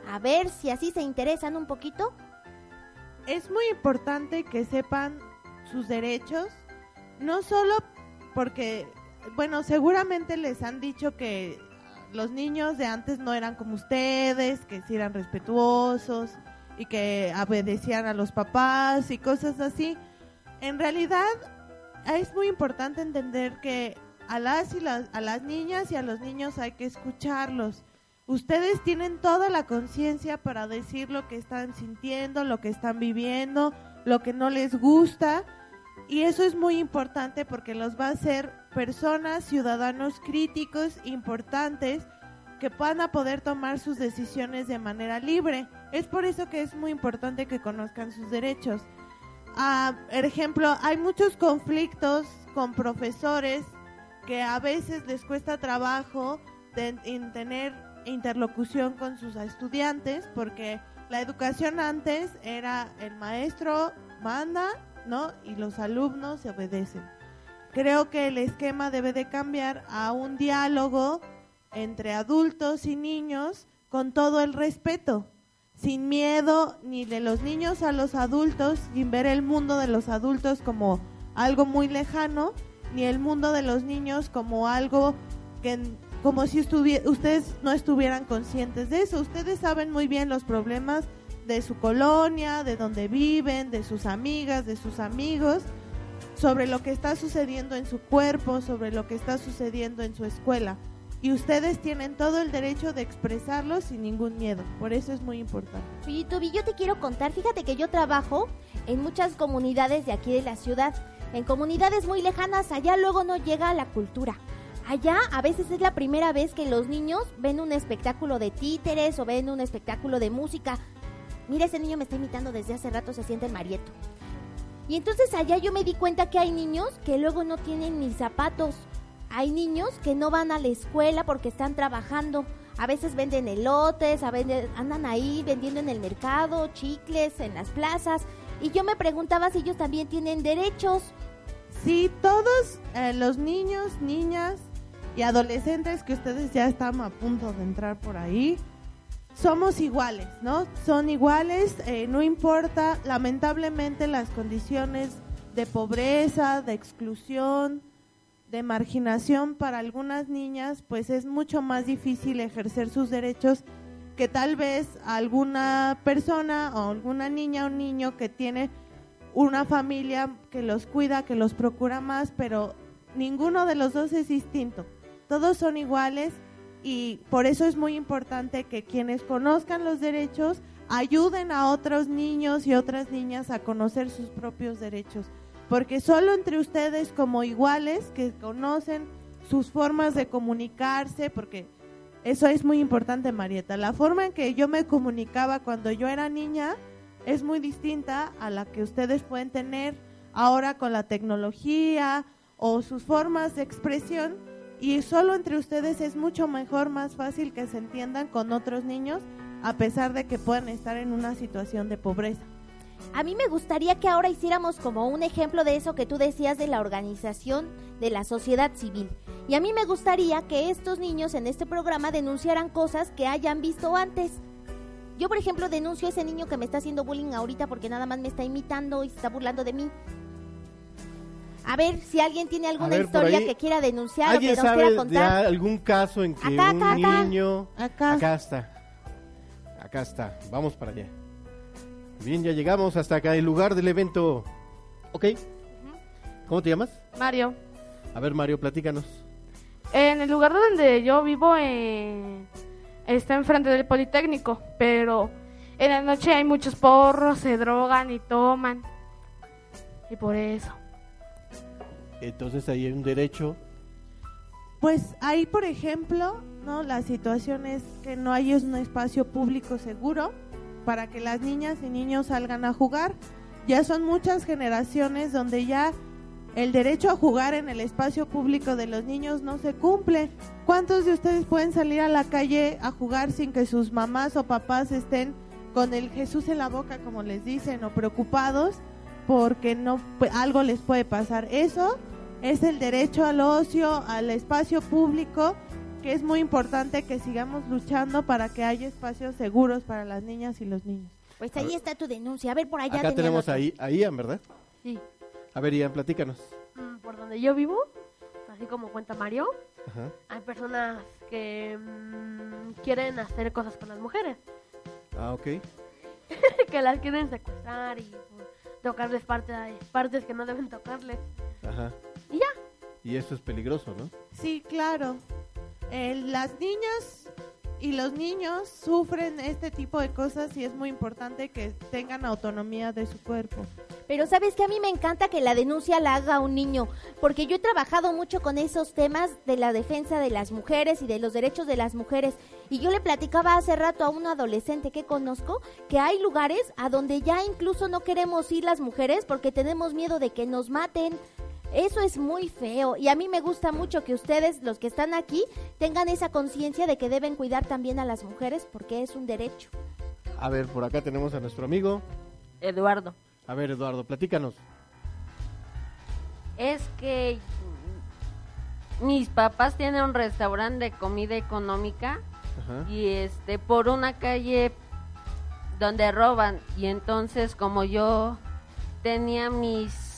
A ver si así se interesan un poquito. Es muy importante que sepan sus derechos, no solo porque, bueno, seguramente les han dicho que los niños de antes no eran como ustedes, que sí eran respetuosos y que obedecían a los papás y cosas así. En realidad es muy importante entender que a las, y las, a las niñas y a los niños hay que escucharlos. Ustedes tienen toda la conciencia para decir lo que están sintiendo, lo que están viviendo, lo que no les gusta. Y eso es muy importante porque los va a hacer personas, ciudadanos críticos, importantes, que van a poder tomar sus decisiones de manera libre. Es por eso que es muy importante que conozcan sus derechos. Ah, por ejemplo, hay muchos conflictos con profesores que a veces les cuesta trabajo de- en tener interlocución con sus estudiantes porque la educación antes era el maestro manda, ¿no? Y los alumnos se obedecen. Creo que el esquema debe de cambiar a un diálogo entre adultos y niños con todo el respeto, sin miedo ni de los niños a los adultos, sin ver el mundo de los adultos como algo muy lejano, ni el mundo de los niños como algo que como si ustedes no estuvieran conscientes de eso. Ustedes saben muy bien los problemas de su colonia, de donde viven, de sus amigas, de sus amigos, sobre lo que está sucediendo en su cuerpo, sobre lo que está sucediendo en su escuela. Y ustedes tienen todo el derecho de expresarlo sin ningún miedo. Por eso es muy importante. Oye, Toby, yo te quiero contar, fíjate que yo trabajo en muchas comunidades de aquí de la ciudad, en comunidades muy lejanas, allá luego no llega la cultura. Allá a veces es la primera vez que los niños ven un espectáculo de títeres o ven un espectáculo de música. Mira, ese niño me está imitando desde hace rato, se siente el marieto. Y entonces allá yo me di cuenta que hay niños que luego no tienen ni zapatos. Hay niños que no van a la escuela porque están trabajando. A veces venden elotes, a andan ahí vendiendo en el mercado, chicles, en las plazas. Y yo me preguntaba si ellos también tienen derechos. Sí, todos eh, los niños, niñas y adolescentes que ustedes ya están a punto de entrar por ahí, somos iguales, ¿no? Son iguales, eh, no importa, lamentablemente las condiciones de pobreza, de exclusión, de marginación para algunas niñas, pues es mucho más difícil ejercer sus derechos que tal vez alguna persona o alguna niña o niño que tiene una familia que los cuida, que los procura más, pero ninguno de los dos es distinto. Todos son iguales y por eso es muy importante que quienes conozcan los derechos ayuden a otros niños y otras niñas a conocer sus propios derechos. porque solo entre ustedes como iguales que conocen sus formas de comunicarse, porque eso es muy importante, Marieta. La forma en que yo me comunicaba cuando yo era niña es muy distinta a la que ustedes pueden tener ahora con la tecnología o sus formas de expresión y solo entre ustedes es mucho mejor, más fácil que se entiendan con otros niños a pesar de que puedan estar en una situación de pobreza. A mí me gustaría que ahora hiciéramos como un ejemplo de eso que tú decías de la organización de la sociedad civil. Y a mí me gustaría que estos niños en este programa denunciaran cosas que hayan visto antes. Yo, por ejemplo, denuncio a ese niño que me está haciendo bullying ahorita porque nada más me está imitando y se está burlando de mí. A ver si alguien tiene alguna ver, historia ahí, que quiera denunciar o que ¿Alguien nos sabe quiera de contar. algún caso en que Acá, un acá, acá. niño... Acá. está. Acá está. Vamos para allá. Bien, ya llegamos hasta acá, el lugar del evento. Ok. ¿Cómo te llamas? Mario, A ver, Mario, platícanos. en el lugar donde yo vivo eh, está enfrente del Politécnico, pero en la noche hay muchos porros, se drogan y toman. Y por eso. Entonces ahí hay un derecho. Pues ahí, por ejemplo, no, la situación es que no hay un espacio público seguro para que las niñas y niños salgan a jugar. Ya son muchas generaciones donde ya el derecho a jugar en el espacio público de los niños no se cumple. ¿Cuántos de ustedes pueden salir a la calle a jugar sin que sus mamás o papás estén con el Jesús en la boca, como les dicen, o preocupados porque no algo les puede pasar? Eso es el derecho al ocio, al espacio público, que es muy importante que sigamos luchando para que haya espacios seguros para las niñas y los niños. Pues ahí está tu denuncia. A ver, por allá Acá tenemos otro. ahí, a Ian, ¿verdad? Sí. A ver, Ian, platícanos. Mm, Por donde yo vivo, así como cuenta Mario, Ajá. hay personas que mm, quieren hacer cosas con las mujeres, Ah, ok. [laughs] que las quieren secuestrar y pues, tocarles partes, partes que no deben tocarles. Ajá. Y ya. Y eso es peligroso, ¿no? Sí, claro. Eh, las niñas y los niños sufren este tipo de cosas y es muy importante que tengan autonomía de su cuerpo. Pero sabes que a mí me encanta que la denuncia la haga un niño, porque yo he trabajado mucho con esos temas de la defensa de las mujeres y de los derechos de las mujeres. Y yo le platicaba hace rato a un adolescente que conozco que hay lugares a donde ya incluso no queremos ir las mujeres porque tenemos miedo de que nos maten. Eso es muy feo y a mí me gusta mucho que ustedes, los que están aquí, tengan esa conciencia de que deben cuidar también a las mujeres porque es un derecho. A ver, por acá tenemos a nuestro amigo. Eduardo. A ver, Eduardo, platícanos. Es que mis papás tienen un restaurante de comida económica Ajá. y este por una calle donde roban y entonces como yo tenía mis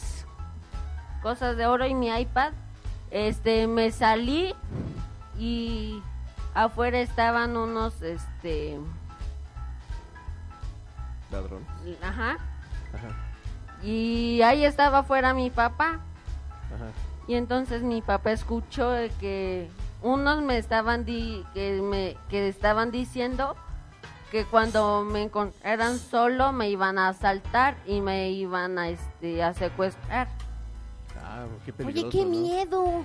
cosas de oro y mi iPad, este me salí y afuera estaban unos este Ladrón. ajá Ajá. y ahí estaba afuera mi papá Ajá. y entonces mi papá escuchó que unos me estaban di que me que estaban diciendo que cuando me encontraran solo me iban a asaltar y me iban a este a secuestrar. Ah, qué Oye, qué ¿no? miedo.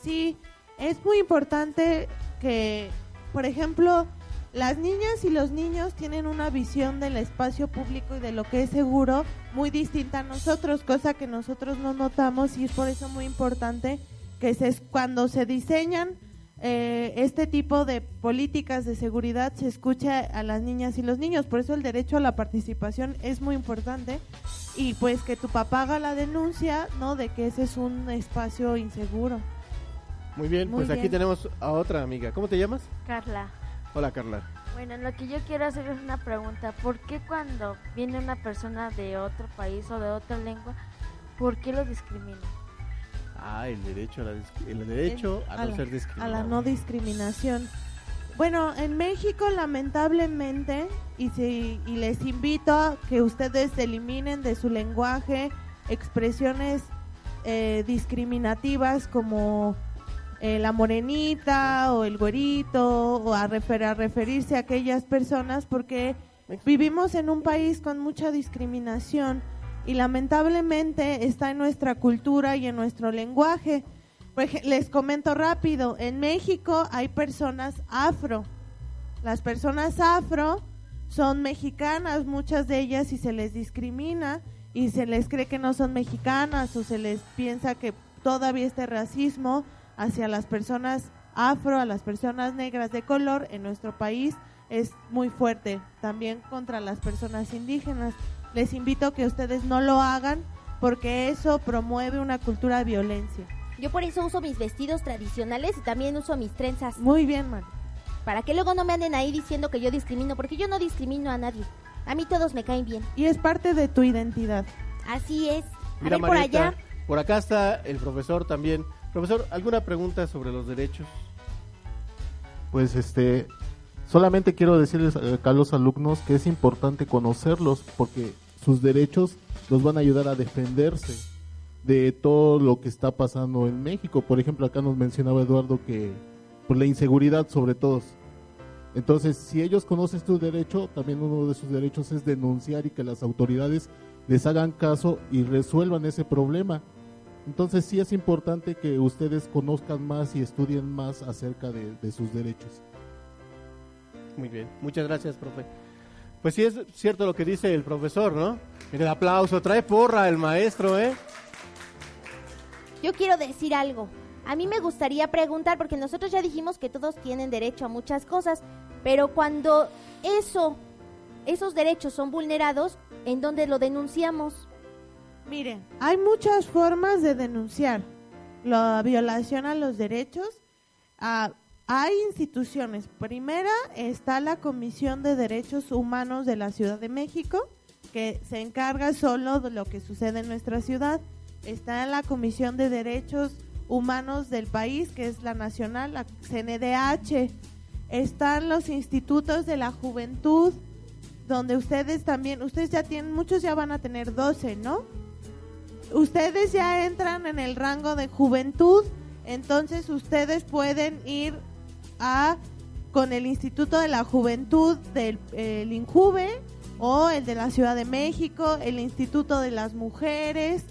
Sí, es muy importante que, por ejemplo, las niñas y los niños tienen una visión del espacio público y de lo que es seguro muy distinta a nosotros, cosa que nosotros no notamos y es por eso muy importante que se, cuando se diseñan eh, este tipo de políticas de seguridad se escuche a las niñas y los niños. Por eso el derecho a la participación es muy importante y pues que tu papá haga la denuncia, ¿no? De que ese es un espacio inseguro. Muy bien, Muy pues aquí tenemos a otra amiga. ¿Cómo te llamas? Carla. Hola, Carla. Bueno, lo que yo quiero hacer es una pregunta. ¿Por qué cuando viene una persona de otro país o de otra lengua, por qué lo discriminan? Ah, el derecho a, la el derecho a, no la, ser a discriminado. la no discriminación. Bueno, en México lamentablemente, y, si, y les invito a que ustedes eliminen de su lenguaje expresiones eh, discriminativas como eh, la morenita o el güerito o a, refer- a referirse a aquellas personas porque vivimos en un país con mucha discriminación y lamentablemente está en nuestra cultura y en nuestro lenguaje. Ej- les comento rápido, en México hay personas afro. Las personas afro son mexicanas, muchas de ellas, y se les discrimina y se les cree que no son mexicanas o se les piensa que todavía este racismo hacia las personas afro, a las personas negras de color en nuestro país es muy fuerte, también contra las personas indígenas. Les invito que ustedes no lo hagan porque eso promueve una cultura de violencia. Yo por eso uso mis vestidos tradicionales y también uso mis trenzas. Muy bien, Mari. Para que luego no me anden ahí diciendo que yo discrimino, porque yo no discrimino a nadie. A mí todos me caen bien. Y es parte de tu identidad. Así es. A Mira, ver por Marieta, allá. por acá está el profesor también. Profesor, ¿alguna pregunta sobre los derechos? Pues este, solamente quiero decirles acá a los alumnos que es importante conocerlos porque sus derechos los van a ayudar a defenderse de todo lo que está pasando en México. Por ejemplo, acá nos mencionaba Eduardo que por la inseguridad sobre todos. Entonces, si ellos conocen su derecho, también uno de sus derechos es denunciar y que las autoridades les hagan caso y resuelvan ese problema. Entonces sí es importante que ustedes conozcan más y estudien más acerca de, de sus derechos. Muy bien, muchas gracias, profe. Pues sí es cierto lo que dice el profesor, ¿no? El aplauso, trae porra el maestro, ¿eh? Yo quiero decir algo. A mí me gustaría preguntar, porque nosotros ya dijimos que todos tienen derecho a muchas cosas, pero cuando eso, esos derechos son vulnerados, ¿en dónde lo denunciamos? Miren, hay muchas formas de denunciar la violación a los derechos. Ah, hay instituciones. Primera está la Comisión de Derechos Humanos de la Ciudad de México, que se encarga solo de lo que sucede en nuestra ciudad. Está la Comisión de Derechos Humanos del país, que es la nacional, la CNDH. Están los institutos de la juventud, donde ustedes también, ustedes ya tienen, muchos ya van a tener 12, ¿no? Ustedes ya entran en el rango de juventud, entonces ustedes pueden ir a con el Instituto de la Juventud del el INJUVE o el de la Ciudad de México, el Instituto de las Mujeres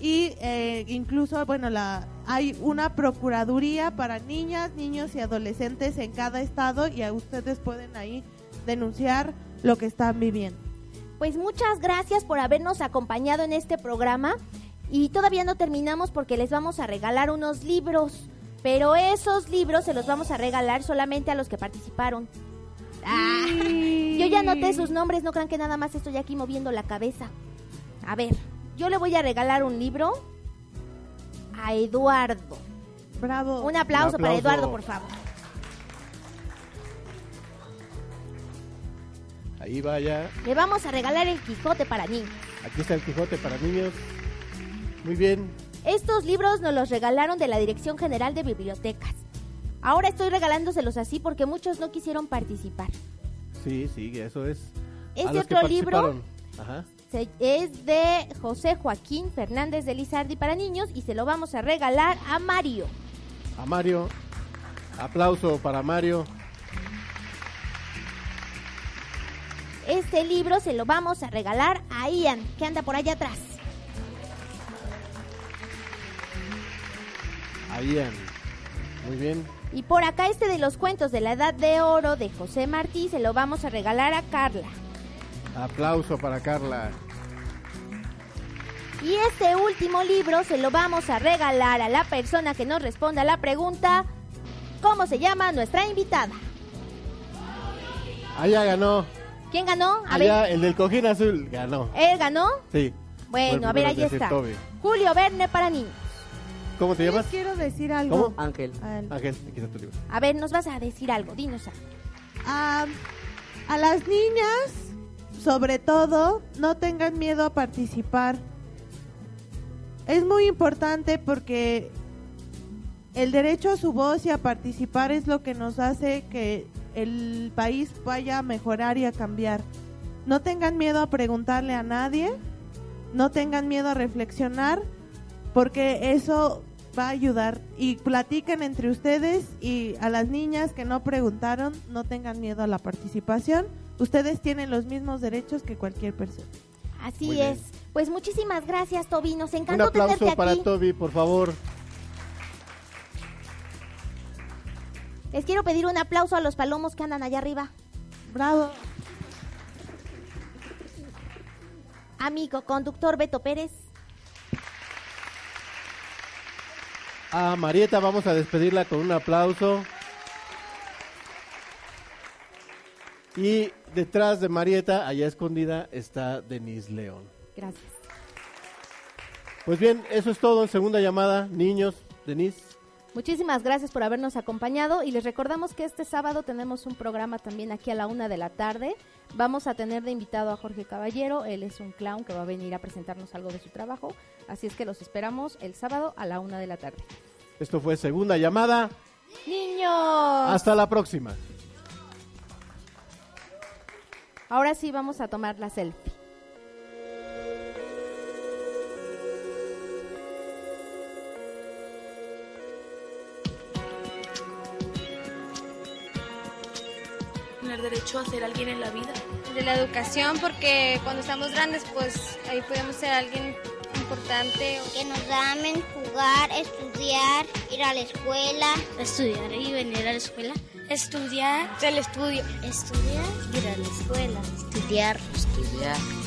y eh, incluso, bueno, la hay una procuraduría para niñas, niños y adolescentes en cada estado y a ustedes pueden ahí denunciar lo que están viviendo. Pues muchas gracias por habernos acompañado en este programa y todavía no terminamos porque les vamos a regalar unos libros, pero esos libros se los vamos a regalar solamente a los que participaron. Ah, yo ya anoté sus nombres, no crean que nada más estoy aquí moviendo la cabeza. A ver, yo le voy a regalar un libro a Eduardo. Bravo. Un aplauso, Un para. Eduardo, por favor. Ahí vaya. Le vamos a regalar el Quijote para niños. Aquí está el Quijote para niños. Muy bien. Estos libros nos los regalaron de la Dirección General de Bibliotecas. Ahora estoy regalándoselos así porque muchos no quisieron participar. Sí, sí, eso es. Este A los que otro libro-. Ajá. Se- es de José Joaquín Fernández de Lizardi para niños y se lo vamos a regalar a Mario. A Mario. Aplauso para Mario. Este libro se lo vamos a regalar a Ian, que anda por allá atrás. A Ian. Muy bien. Y por acá este de los cuentos de la Edad de Oro de José Martí se lo vamos a regalar a Carla. Aplauso para Carla. Y este último libro se lo vamos a regalar a la persona que nos responda la pregunta ¿Cómo se llama nuestra invitada? Allá ganó. ¿Quién ganó? A Allá ver, el del cojín azul ganó. ¿él ganó? Sí. Bueno, a ver, ahí está. Toby. Julio Verne para niños. ¿Cómo te llamas? Quiero decir algo. ¿Cómo? Ángel. Al- Ángel, aquí está tu libro. A ver, nos vas a decir algo, dinos algo. a, a las niñas, sobre todo, no tengan miedo a participar. Es muy importante porque el derecho a su voz y a participar es lo que nos hace que el país vaya a mejorar y a cambiar. No tengan miedo a preguntarle a nadie, no tengan miedo a reflexionar, porque eso va a ayudar. Y platiquen entre ustedes y a las niñas que no preguntaron, no tengan miedo a la participación. Ustedes tienen los mismos derechos que cualquier persona. Así Muy es. bien. Pues muchísimas gracias, Toby. Nos Un encanta aplauso tenerte para aquí. Toby, por favor. Les quiero pedir un aplauso a los palomos que andan allá arriba. Bravo. Amigo conductor Beto Pérez. A Marieta vamos a despedirla con un aplauso. Y detrás de Marieta, allá escondida, está Denise León. Gracias. Pues bien, eso es todo en segunda llamada. Niños, Denise. Muchísimas gracias por habernos acompañado y les recordamos que este sábado tenemos un programa también aquí a la una de la tarde. Vamos a tener de invitado a Jorge Caballero, él es un clown que va a venir a presentarnos algo de su trabajo, así es que los esperamos el sábado a la una de la tarde. Esto fue segunda llamada. Niños. Hasta la próxima. Ahora sí vamos a tomar la selfie. Tener derecho a ser alguien en la vida. de la educación porque cuando estamos grandes pues ahí podemos ser alguien importante. Que nos amen, jugar, estudiar, ir a la escuela. Estudiar y venir a la escuela. Estudiar el estudio. Estudiar, ir a la escuela. Estudiar. Estudiar.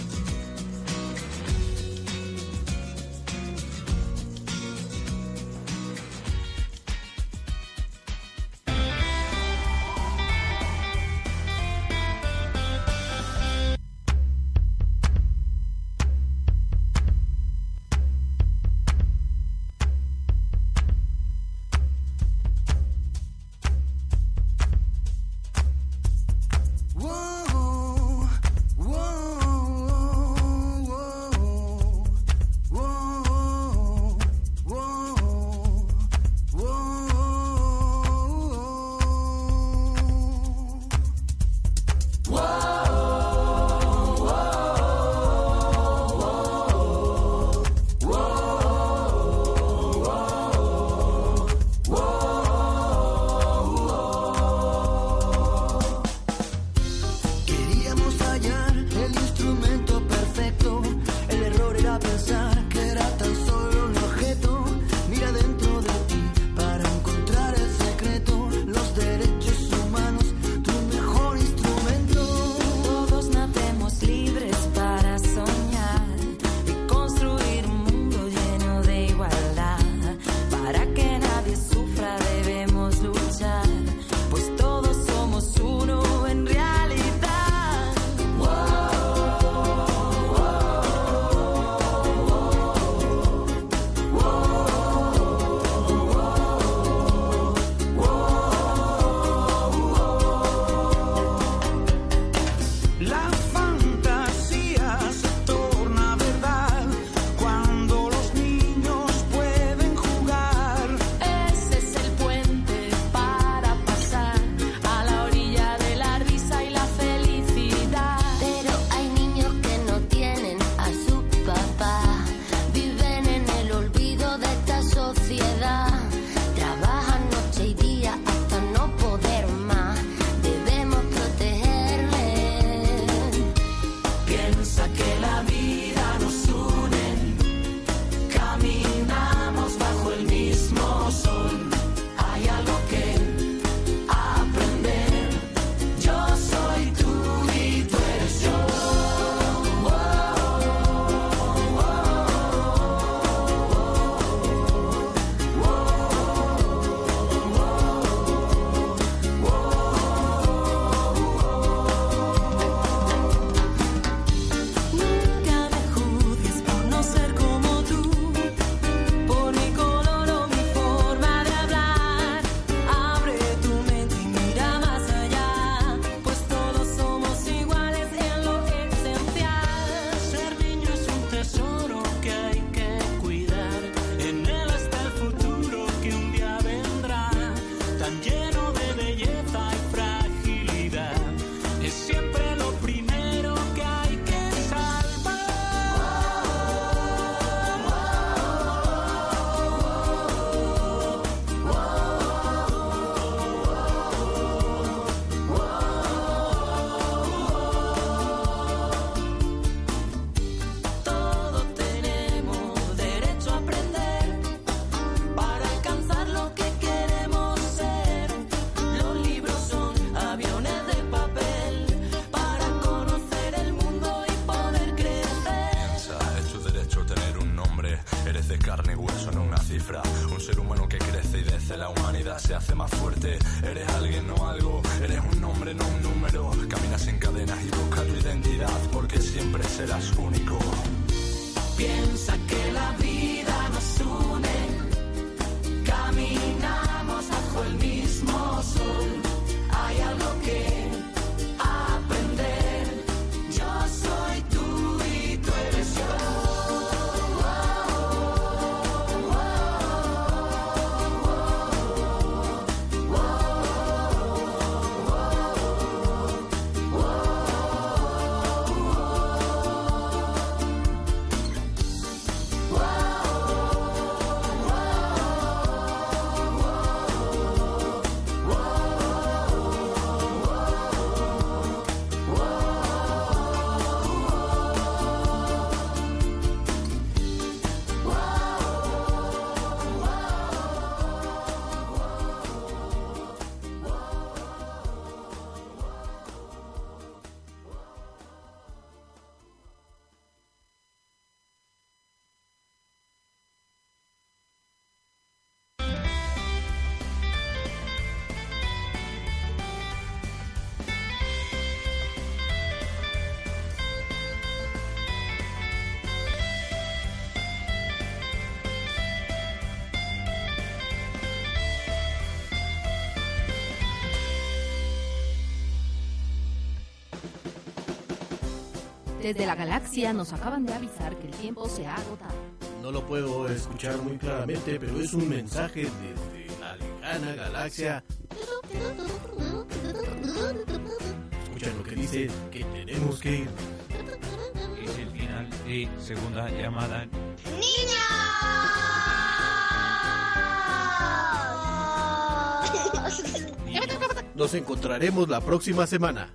Serás único. Desde la galaxia nos acaban de avisar que el tiempo se ha agotado. No lo puedo escuchar muy claramente, pero es un mensaje desde la lejana galaxia. Escuchen lo que dice, que tenemos que ir. Es el final de segunda llamada. Nos encontraremos la próxima semana.